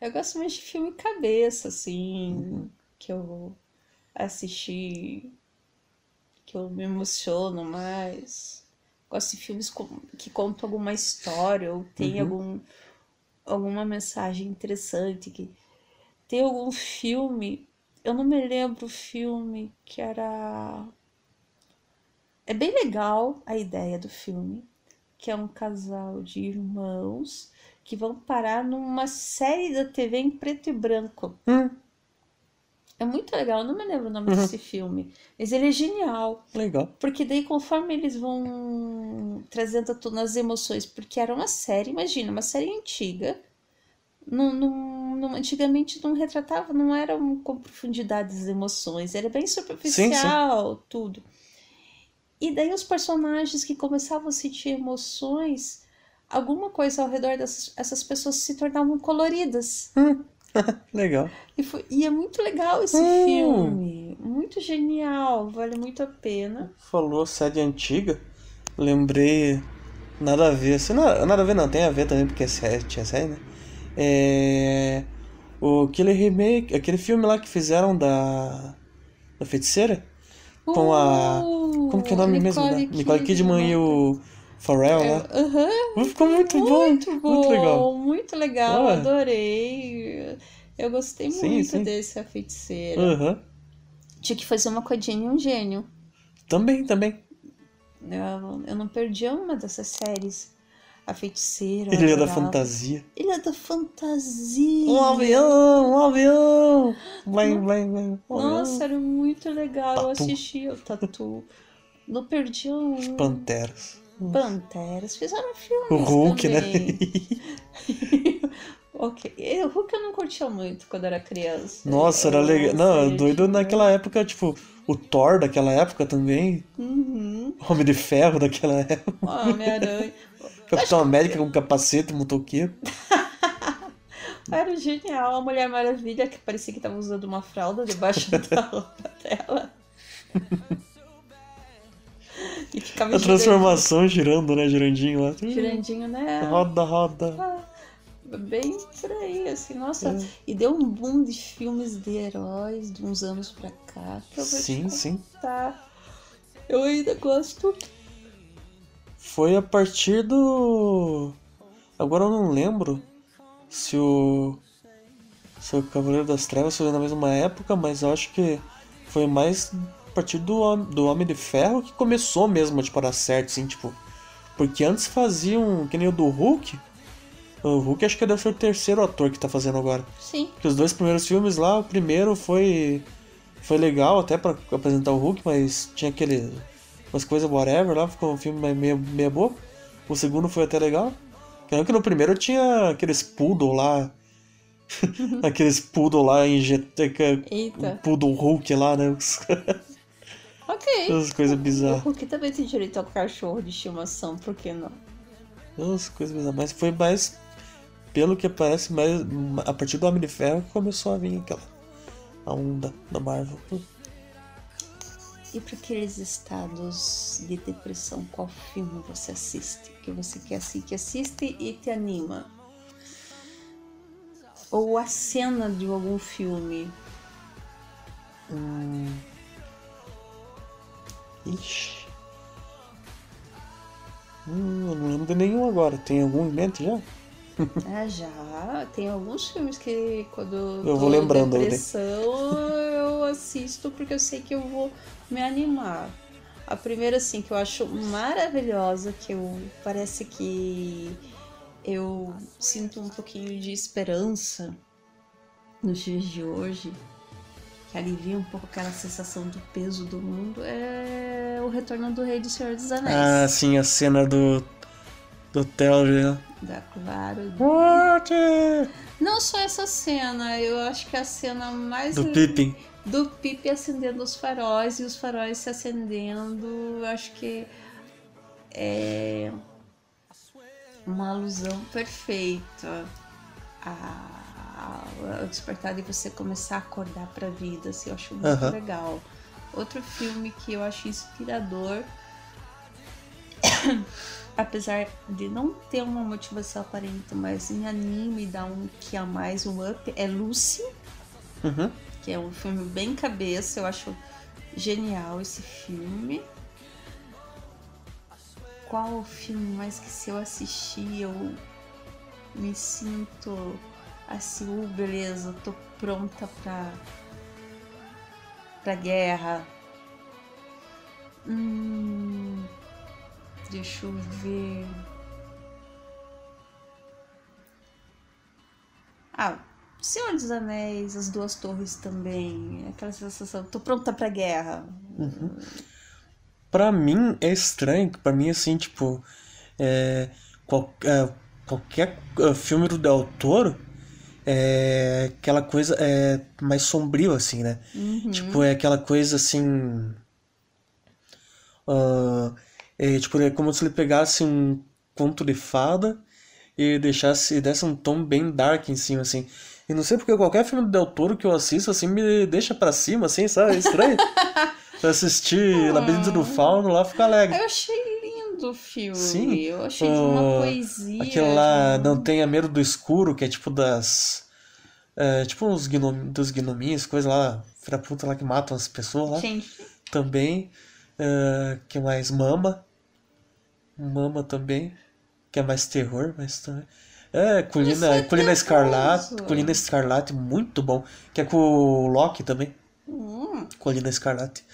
Eu gosto mais de filme cabeça, assim, que eu assisti, que eu me emociono mais. Gosto de filmes com- que contam alguma história ou tem algum alguma mensagem interessante. Que... Tem algum filme, eu não me lembro o filme que era. É bem legal a ideia do filme, que é um casal de irmãos que vão parar numa série da TV em preto e branco. Hum, É muito legal, eu não me lembro o nome Uhum. desse filme, mas ele é genial. legal. Porque daí, conforme eles vão trazendo à tona as emoções, porque era uma série, imagina, uma série antiga. Não, não- antigamente não retratava, não era um, com profundidade as emoções, era bem superficial, tudo. E daí os personagens que começavam a sentir emoções, alguma coisa ao redor dessas essas pessoas se tornavam coloridas. Legal. E, foi, e é muito legal esse Hum. filme, muito genial, vale muito a pena. Falou série antiga, lembrei. Nada a ver. Assim, nada, nada a ver, não. Tem a ver também, porque é série, tinha série, né? É. O, aquele remake, aquele filme lá que fizeram da. Da feiticeira? Com a- Uh, Como que é o nome mesmo? Da? Nicole Nicole Kidman e o Pharrell É, lá. Aham, Ficou muito, bom. muito bom, Muito legal. muito legal, Ah. adorei. Eu gostei Sim, muito sim. desse A Feiticeira. Aham. Tinha que fazer uma com a Jenny um gênio. Também, também. Eu, eu não perdi uma dessas séries. A Feiticeira. eu Ilha da. Fantasia. Ilha da Fantasia. Um avião, um avião. Blém, blém, blém. Um Nossa, era muito legal. Eu Tatu. assistia o Tatu. Não perdi um. Panteras. Panteras. Fizeram filmes O Hulk, né? também. ok. E O Hulk eu não curtia muito quando era criança. Nossa, era Eu legal. Não, sei, doido naquela época, tipo, o Thor daquela época também. Uhum. Homem de Ferro daquela época. Homem-Aranha. Capitão América com capacete, motoqueiro. Era genial. A Mulher Maravilha, que parecia que tava usando uma fralda debaixo da roupa dela. e ficava A transformação girando, né? Girandinho lá. girandinho, né? Roda, roda. Bem por aí, assim, nossa. É. E deu um boom de filmes de heróis de uns anos pra cá. Que eu vou Sim, sim. Eu ainda gosto. Foi a partir do. Agora eu não lembro se o. Se o Cavaleiro das Trevas foi na mesma época, mas eu acho que foi mais partir do, do Homem de Ferro que começou mesmo tipo, a dar certo, assim, tipo. Porque antes faziam, que nem o do Hulk. O Hulk acho que deve ser o terceiro ator que tá fazendo agora. Sim. Porque os dois primeiros filmes lá, o primeiro foi foi legal até pra apresentar o Hulk, mas tinha aquele umas coisas whatever lá, ficou um filme mais meia, meia boca. O segundo foi até legal. Claro que no primeiro tinha aqueles poodle lá, aqueles poodle lá injeta Eita. poodle Hulk lá, né? Ok. As coisas bizarras. Hulk também tem direito ao cachorro de estimação, por que não? As coisas bizarras, mas foi mais pelo que parece mais a partir do Homem de Ferro que começou a vir aquela a onda da Marvel. E para aqueles estados de depressão, qual filme você assiste? Que você quer assistir, que assiste e te anima? Ou a cena de algum filme? Hum. Ixi. Hum, eu não lembro de nenhum agora. Tem algum em mente já? Ah, já. Tem alguns filmes que quando eu tô vou lembrando, em né? depressão eu assisto porque eu sei que eu vou me animar. A primeira, assim, que eu acho maravilhosa, que eu parece que eu sinto um pouquinho de esperança nos dias de hoje, que alivia um pouco aquela sensação do peso do mundo, é o Retorno do Rei do Senhor dos Anéis. Ah, sim, a cena do. Do Telly, né? Dá claro. Morte! Não só essa cena, eu acho que a cena mais Do Pippin. do Pipe acendendo os faróis e os faróis se acendendo, eu acho que é uma alusão perfeita a- ao despertar de você começar a acordar para a vida, assim, eu acho muito legal. Outro filme que eu acho inspirador, apesar de não ter uma motivação aparente, mas me anima e dá um que a mais, um up, é Lucy Uhum. que é um filme bem cabeça, eu acho genial esse filme. Qual o filme mais que se eu assistir eu me sinto assim, uh, beleza, tô pronta pra, pra guerra. Hum, deixa eu ver. Ah, Senhor dos Anéis, As Duas Torres também. Aquela sensação, tô pronta pra guerra. Uhum. Pra mim é estranho, pra mim assim, tipo, é, qual, é, qualquer é, filme do Del Toro é aquela coisa é mais sombrio, assim, né? Uhum. Tipo, é aquela coisa assim. Uh, é, tipo, é como se ele pegasse um conto de fada e deixasse, desse um tom bem dark em cima, assim. E não sei porque qualquer filme do Del Toro que eu assisto, assim, me deixa pra cima, assim, sabe? É estranho. pra assistir ah. Labirinto do Fauno lá, fica alegre. Eu achei lindo o filme. Sim. Eu achei de uma poesia. Aquele lá, de... Não Tenha Medo do Escuro, que é tipo das... É, tipo uns gnom, dos gnominhos, coisa lá, filha puta lá que matam as pessoas lá. Sim. Também. Uh, que mais? Mama. Mama também. Que é mais terror, mas também. É, Colina, é Colina Escarlate. Colina Escarlate, muito bom. Que é com o Loki também. Hum. Colina Escarlate.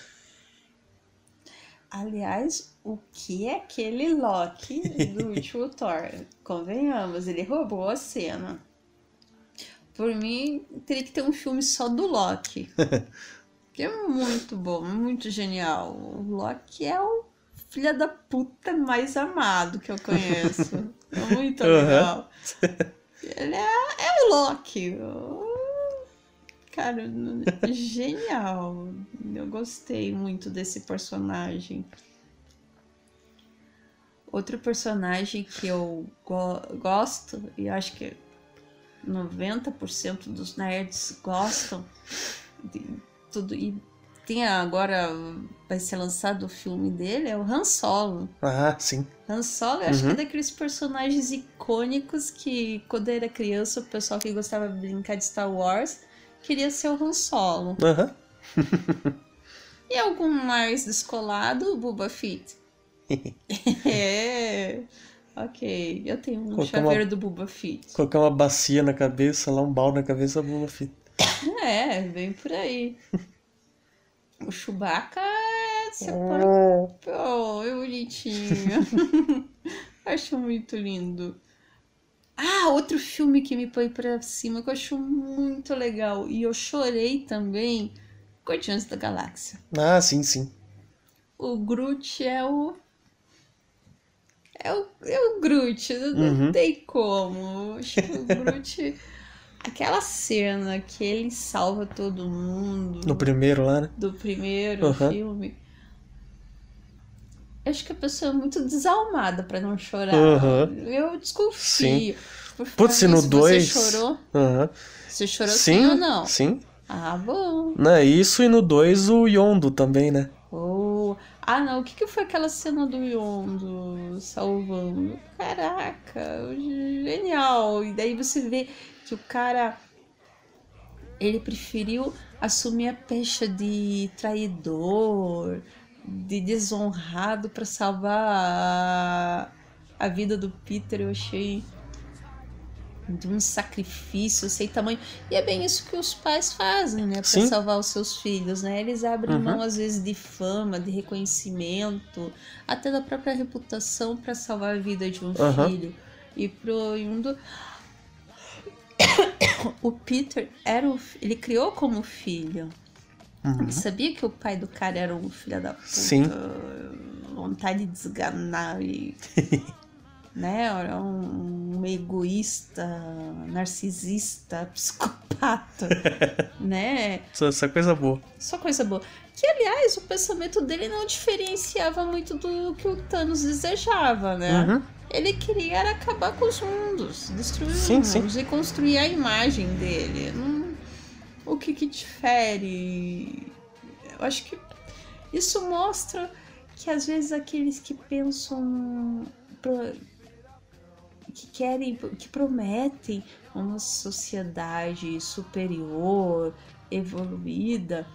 Aliás, o que é aquele Loki do último Thor? Convenhamos, ele roubou a cena. Por mim, teria que ter um filme só do Loki. que é muito bom, muito genial. O Loki é o filho da puta mais amado que eu conheço. É muito legal. Ele é, é o Loki. Cara, genial. Eu gostei muito desse personagem. Outro personagem que eu go gosto, e acho que 90% dos nerds gostam de tudo. E tem agora, vai ser lançado o filme dele, é o Han Solo. Ah, sim. Han Solo, eu acho que é uhum. daqueles personagens icônicos que, quando eu era criança, o pessoal que gostava de brincar de Star Wars queria ser o Han Solo. Uhum. e algum mais descolado, o Boba Fett. é. Ok, eu tenho um Colocar chaveiro uma... do Boba Fett. Colocar uma bacia na cabeça, lá um balde na cabeça do Boba Fett. é, vem por aí. O Chewbacca é. Você oh. oh, é bonitinho. acho muito lindo. Ah, outro filme que me põe pra cima que eu acho muito legal. E eu chorei também. Guardiões da Galáxia. Ah, sim, sim. O Groot é o é o, é o Groot, não, uhum. tem como. Acho que o Groot. aquela cena que ele salva todo mundo. No primeiro lá, né? Do primeiro uhum. filme. Acho que a pessoa é muito desalmada para não chorar. Uhum. Eu desconfio. Sim. Putz, se no 2. Você chorou? Uhum. Você chorou sim, sim ou não? Sim. Ah, bom. Né, isso e no 2 o Yondo também, né? Oh. Ah, não, o que, que foi aquela cena do Yondo salvando? Caraca, genial! E daí você vê que o cara ele preferiu assumir a pecha de traidor, de desonrado para salvar a, a vida do Peter. Eu achei de um sacrifício sem tamanho. E é bem isso que os pais fazem, né? Para salvar os seus filhos, né? Eles abrem uhum. mão, às vezes, de fama, de reconhecimento, até da própria reputação para salvar a vida de um uhum. filho. E pro Yundo. o Peter era o, ele criou como filho. Uhum. Ele sabia que o pai do cara era um filho da puta. Sim. Vontade de desganar e né? Era um, um egoísta, narcisista, psicopata, né? Só, só coisa boa. Só coisa boa. Que, aliás, o pensamento dele não diferenciava muito do que o Thanos desejava, né? Uhum. Ele queria acabar com os mundos, destruir sim, os mundos sim. e construir a imagem dele. O que que difere? Eu acho que isso mostra que às vezes aqueles que pensam que querem, que prometem uma sociedade superior, evoluída,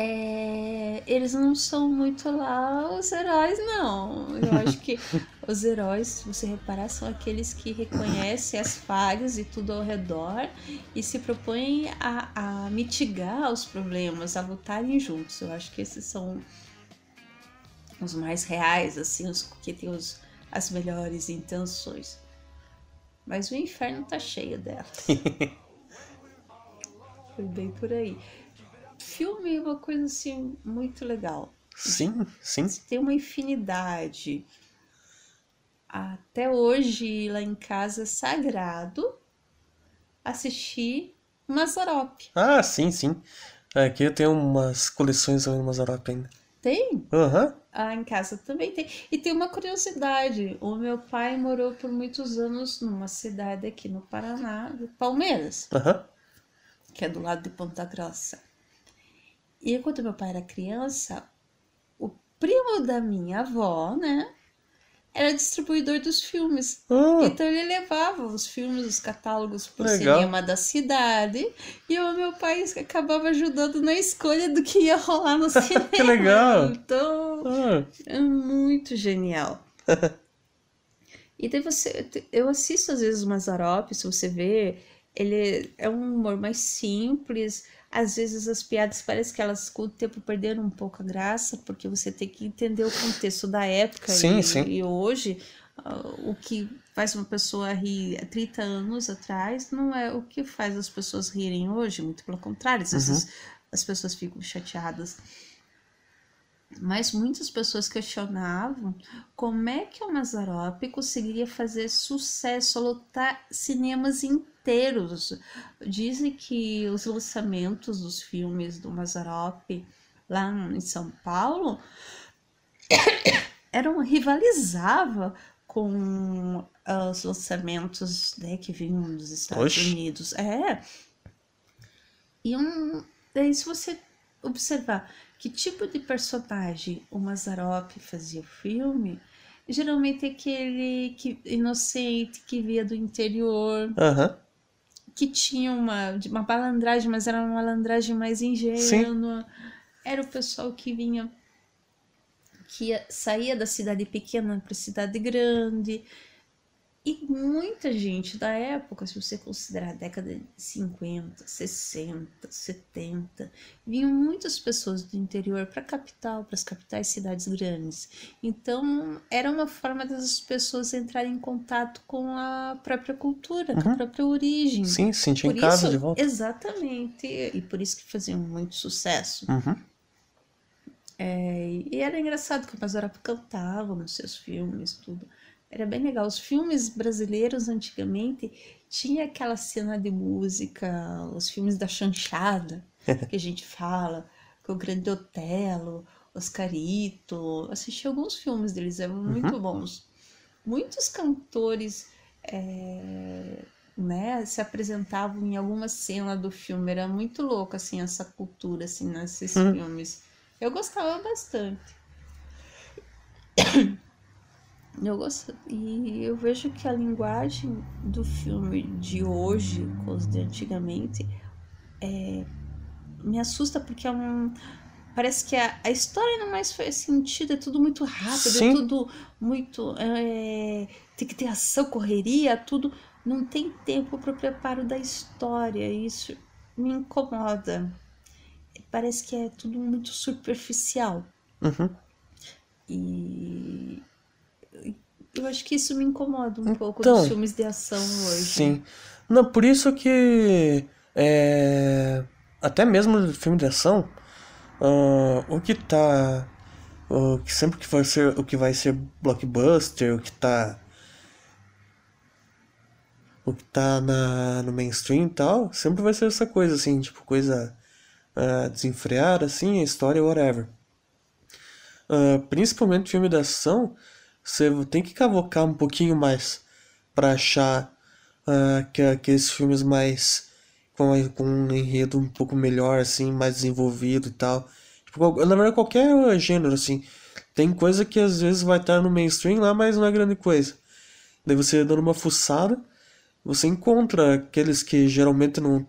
é, eles não são muito lá os heróis, não. Eu acho que os heróis, se você reparar, são aqueles que reconhecem as falhas e tudo ao redor e se propõem a, a mitigar os problemas, a lutarem juntos. Eu acho que esses são os mais reais, assim, os que têm os, as melhores intenções. Mas o inferno tá cheio delas. Foi bem por aí filme é uma coisa assim muito legal. Sim, sim. Tem uma infinidade. Até hoje, lá em casa, é sagrado assistir Mazarop. Ah, sim, sim. Aqui eu tenho umas coleções do Mazarop ainda. Tem? Aham. Uhum. Ah, em casa também tem. E tem uma curiosidade: o meu pai morou por muitos anos numa cidade aqui no Paraná, Palmeiras, uhum. que é do lado de Ponta Grossa. E quando meu pai era criança, o primo da minha avó, né? Era distribuidor dos filmes. Ah, Então ele levava os filmes, os catálogos pro Legal. cinema da cidade. E o meu pai acabava ajudando na escolha do que ia rolar no cinema. Que legal. Então, ah, é muito genial. e daí você. Eu assisto às vezes o Mazarop, se você vê, ele é um humor mais simples. Às vezes as piadas parece que elas com o tempo perderam um pouco a graça, porque você tem que entender o contexto da época Sim, e, sim. e hoje. ah, o que faz uma pessoa rir há 30 anos atrás não é o que faz as pessoas rirem hoje, muito pelo contrário, às vezes as pessoas ficam chateadas. Mas muitas pessoas questionavam como é que o Mazarop conseguiria fazer sucesso, lotar cinemas inteiros. Dizem que os lançamentos dos filmes do Mazarop lá em São Paulo eram rivalizava com ah, os lançamentos né, que vinham dos Estados Oxe. Unidos. É. E um, daí se você observar que tipo de personagem o Mazarop fazia o filme, geralmente é aquele que, inocente que via do interior, Aham. que tinha uma, uma malandragem, mas era uma malandragem mais ingênua. Era o pessoal que vinha, que ia- saía da cidade pequena para cidade grande. E muita gente da época, se você considerar a década de 50, 60, 70, vinham muitas pessoas do interior para a capital, para as capitais cidades grandes. Então, era uma forma das pessoas entrarem em contato com a própria cultura, com a Uhum. própria origem. Sim, senti em Por casa isso, de volta. Exatamente. E por isso que faziam muito sucesso. Uhum. É, e era engraçado que o Mazarop cantava nos seus filmes, tudo. Era bem legal. Os filmes brasileiros antigamente tinha aquela cena de música, os filmes da chanchada, que a gente fala, com o Grande Otelo, Oscarito. Assisti alguns filmes deles, eram muito bons. Muitos cantores é, né, se apresentavam em alguma cena do filme. Era muito louco, assim, essa cultura, assim, nesses Hum. filmes. Eu gostava bastante. Eu gosto, e eu vejo que a linguagem do filme de hoje com os de antigamente é, me assusta porque é um, parece que a, a história não mais faz sentido, é tudo muito rápido, Sim. é tudo muito. é, tem que ter ação, correria, tudo. Não tem tempo para o preparo da história. Isso me incomoda. Parece que é tudo muito superficial. Uhum. E eu acho que isso me incomoda um pouco Então, dos filmes de ação hoje. Sim. Não, por isso que é, até mesmo no filme de ação, ah, o que tá o que sempre que vai ser o que vai ser blockbuster, o que tá o que tá na, no mainstream e tal, sempre vai ser essa coisa assim, tipo coisa ah, desenfreada assim, a história whatever. Ah, principalmente filme de ação, você tem que cavocar um pouquinho mais pra achar ah, que aqueles filmes mais com, com um enredo um pouco melhor, assim, mais desenvolvido e tal. Tipo, na verdade, qualquer gênero, assim. Tem coisa que às vezes vai estar no mainstream lá, mas não é grande coisa. Daí você dando uma fuçada, você encontra aqueles que geralmente não.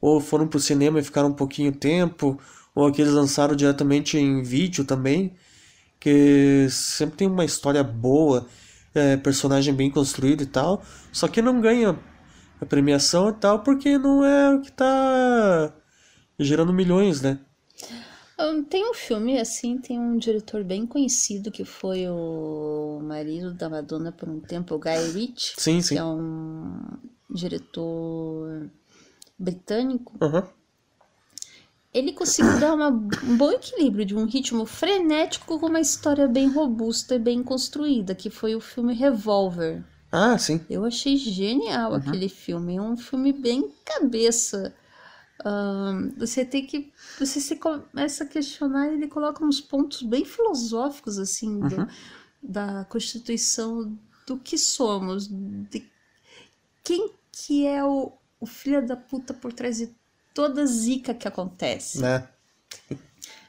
Ou foram pro cinema e ficaram um pouquinho tempo, ou aqueles lançaram diretamente em vídeo também, que sempre tem uma história boa, é, personagem bem construído e tal, só que não ganha a premiação e tal porque não é o que tá gerando milhões, né? Tem um filme, assim, tem um diretor bem conhecido que foi o marido da Madonna por um tempo, o Guy Ritchie. Sim, sim. Que é um diretor britânico. Uhum. Ele conseguiu dar uma, um bom equilíbrio de um ritmo frenético com uma história bem robusta e bem construída, que foi o filme Revolver. Ah, sim. Eu achei genial Uhum. aquele filme. É um filme bem cabeça. Ahn, você tem que. Você se começa a questionar e ele coloca uns pontos bem filosóficos, assim, do- Uhum. da constituição do que somos, de quem que é o, o filho da puta por trás de toda zica que acontece. Né?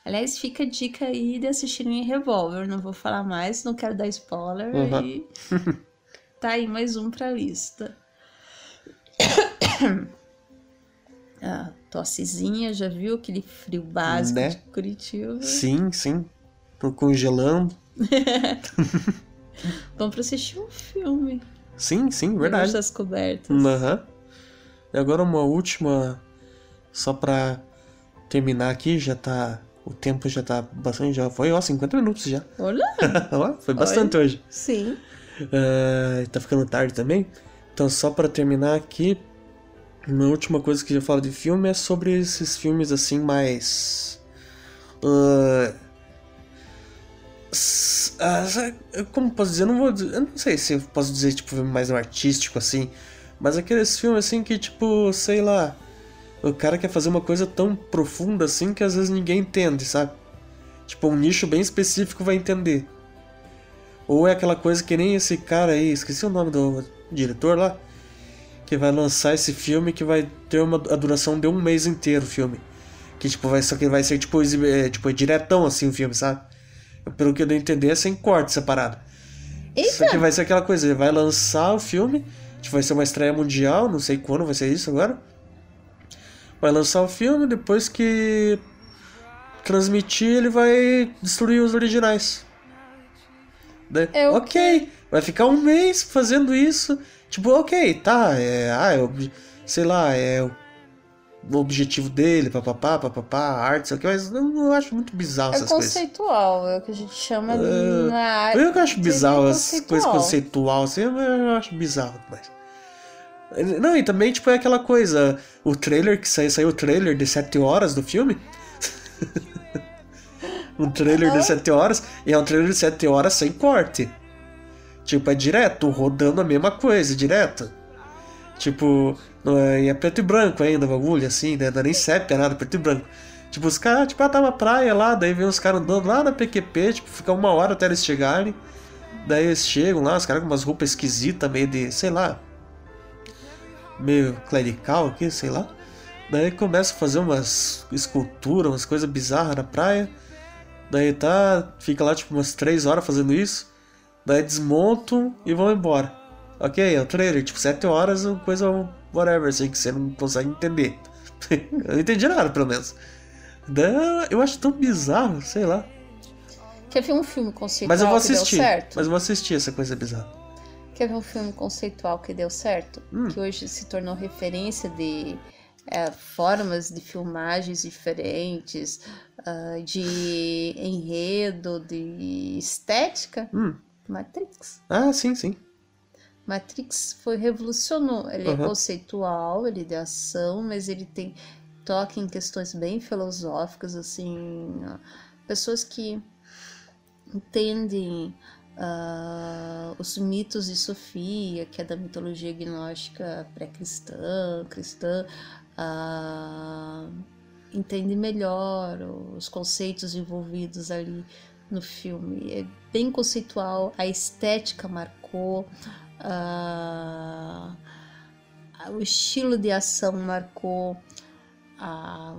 Aliás, fica a dica aí de assistirem Revolver. Não vou falar mais, não quero dar spoiler. Uhum. E tá aí mais um pra lista. A tossezinha, já viu aquele frio básico Né? de Curitiba? Sim, sim. Tô congelando. Vamos pra assistir um filme. Sim, sim, Debaixo verdade. das cobertas. Aham. E agora uma última, só pra terminar aqui, já tá. O tempo já tá bastante. Já foi, ó, 50 minutos já. Olha, Ó, foi bastante hoje. sim. Ah, tá ficando tarde também. Então, só pra terminar aqui, uma última coisa que eu falo de filme é sobre esses filmes assim mais. sa- como posso dizer? Eu não vou eu não sei se eu posso dizer tipo filme mais artístico assim, mas aqueles filmes assim que tipo, sei lá, o cara quer fazer uma coisa tão profunda assim que às vezes ninguém entende, sabe? Tipo, um nicho bem específico vai entender. Ou é aquela coisa que nem esse cara aí, esqueci o nome do diretor lá, que vai lançar esse filme que vai ter uma a duração de um mês inteiro o filme. Que tipo, vai, só que vai ser tipo, é, tipo diretão assim o filme, sabe? Pelo que eu dei a entender, é sem corte separado. Isso aqui vai ser aquela coisa, ele vai lançar o filme, tipo, vai ser uma estreia mundial, não sei quando vai ser isso agora. Vai lançar o filme, depois que transmitir, ele vai destruir os originais. É o ok, vai ficar um mês fazendo isso. Tipo, ok, tá, é, ah, é, sei lá, é o, objetivo dele, papapá, papapá, arte, sei o que, mas eu, eu acho muito bizarro É essas coisas. conceitual, é o que a gente chama É, na área. Eu que acho bizarro essas coisas conceitual, assim, eu eu acho bizarro demais. Não, e também, tipo, é aquela coisa, o trailer que saiu, saiu o trailer de 7 horas do filme. um trailer de 7 horas, e é um trailer de 7 horas sem corte. Tipo, é direto, rodando a mesma coisa, direto. Tipo, não é, e é preto e branco ainda, o bagulho, assim, né? Não é nem sépia, nada, preto e branco. Tipo, os caras, tipo, ah, tá uma praia lá, daí vem os caras andando lá na PQP, tipo, fica uma hora até eles chegarem. Daí eles chegam lá, os caras com umas roupas esquisitas, meio de, sei lá, meio clerical aqui, sei lá. Daí começa a fazer umas esculturas, umas coisas bizarras na praia. Daí tá, fica lá tipo umas 3 horas fazendo isso. Daí desmontam e vão embora. Ok, é o trailer, tipo 7 horas, coisa whatever, assim, que você não consegue entender. eu não entendi nada, pelo menos. Daí, eu acho tão bizarro, sei lá. Quer ver um filme conceitual Mas eu vou assistir. Mas eu vou assistir essa coisa bizarra. Quer ver um filme conceitual que deu certo? Hum. Que hoje se tornou referência de é, formas de filmagens diferentes, ah, de enredo, de estética? Hum. Matrix. Ah, sim, sim. Matrix foi revolucionou. Ele é Uhum. conceitual, ele é de ação, mas ele tem toca em questões bem filosóficas, assim, pessoas que entendem ah, os mitos de Sofia, que é da mitologia gnóstica pré-cristã, cristã, ah, entende melhor os conceitos envolvidos ali no filme. É bem conceitual, a estética marcou, ah, o estilo de ação marcou,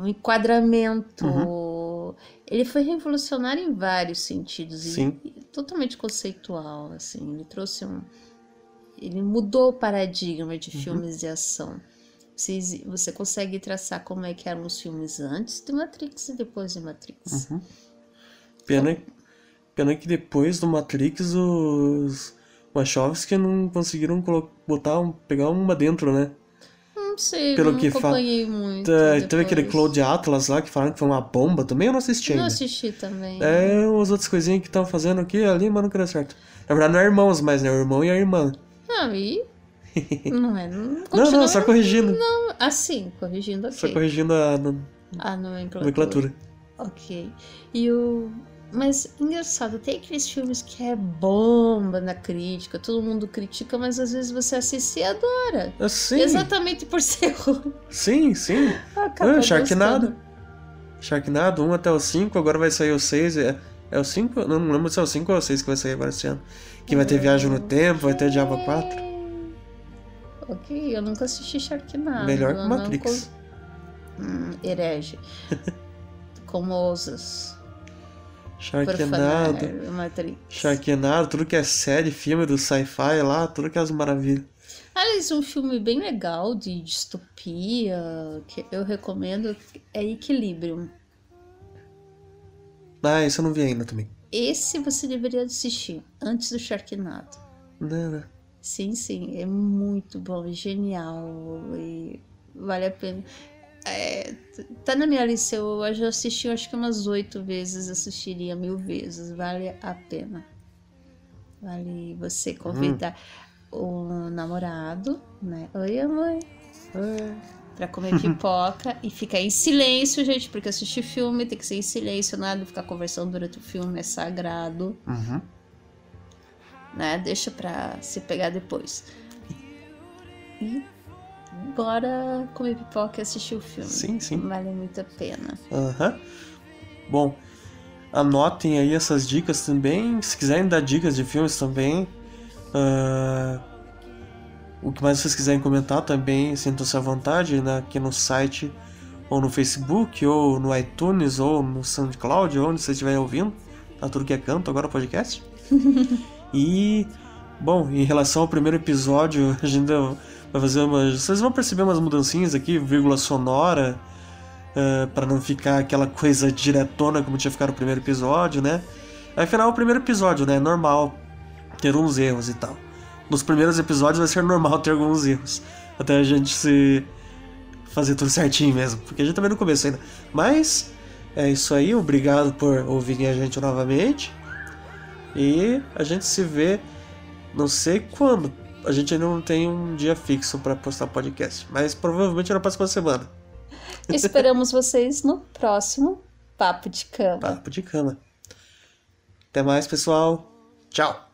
o enquadramento. Ele foi revolucionário em vários sentidos Sim. e totalmente conceitual, assim. Ele trouxe um, ele mudou o paradigma de filmes de ação. Você, você consegue traçar como é que eram os filmes antes de Matrix e depois de Matrix. Uhum. Pena, pena que depois do Matrix os Wachowski não conseguiram botar um, pegar uma dentro, né? Não sei, Pelo não que acompanhei muito. É, teve aquele Cloud Atlas lá que falaram que foi uma bomba também, eu não assisti ainda. Não assisti também. É, as outras coisinhas que estão fazendo aqui ali, mas não queria certo. Na verdade não é irmãos mais, né? O irmão e a irmã. Ah, e não é. Não, não, não, só corrigindo. Não, assim, corrigindo aqui. Só corrigindo a, a nomenclatura. nomenclatura. Ok. E o. Mas engraçado, tem aqueles filmes que é bomba na crítica, todo mundo critica, mas às vezes você assiste e adora. Ah, sim. Exatamente por ser ruim. Sim, sim. Acaba ah, Sharknado. Sharknado 1 até o 5, agora vai sair o 6. É, é o 5? Não, não lembro se é o 5 ou o 6 que vai sair agora esse ano. Que vai ter Viagem no Tempo, vai ter Diabo 4. Ok, eu nunca assisti Sharknado. Melhor que Matrix. Não... Hum, herege. Como ousas. Sharknado. Matrix. Sharknado, tudo que é série, filme do sci-fi lá, tudo que é as maravilhas. Aliás, um filme bem legal de distopia que eu recomendo é Equilibrium. Ah, esse eu não vi ainda também. Esse você deveria assistir antes do Sharknado. Não, não. Sim, sim, é muito bom, genial e vale a pena. É, tá na minha lista, eu já assisti acho que umas oito vezes, assistiria mil vezes, vale a pena. Vale você convidar hum. o namorado, né? Oi, mãe. Oi. Pra comer pipoca e ficar em silêncio, gente, porque assistir filme tem que ser em silêncio, nada ficar conversando durante o filme, é sagrado. Uhum né? Deixa pra se pegar depois. E bora comer pipoca e assistir o filme. Sim, sim. Vale muito a pena. Aham. Uhum. Bom, anotem aí essas dicas também. Se quiserem dar dicas de filmes também. Uh, o que mais vocês quiserem comentar também, sintam-se à vontade né, aqui no site, ou no Facebook, ou no iTunes, ou no SoundCloud, onde vocês estiverem ouvindo. Tá tudo que é canto agora o podcast. E, bom, em relação ao primeiro episódio, a gente vai fazer umas. Vocês vão perceber umas mudancinhas aqui, vírgula sonora, uh, para não ficar aquela coisa diretona como tinha ficado no primeiro episódio, né? Afinal, é o primeiro episódio, né? É normal ter uns erros e tal. Nos primeiros episódios vai ser normal ter alguns erros. Até a gente se fazer tudo certinho mesmo. Porque a gente também não começou ainda. Mas é isso aí. Obrigado por ouvirem a gente novamente. E a gente se vê, não sei quando. A gente ainda não tem um dia fixo para postar podcast, mas provavelmente na próxima semana. Esperamos vocês no próximo Papo de Cama. Papo de Cama. Até mais, pessoal. Tchau.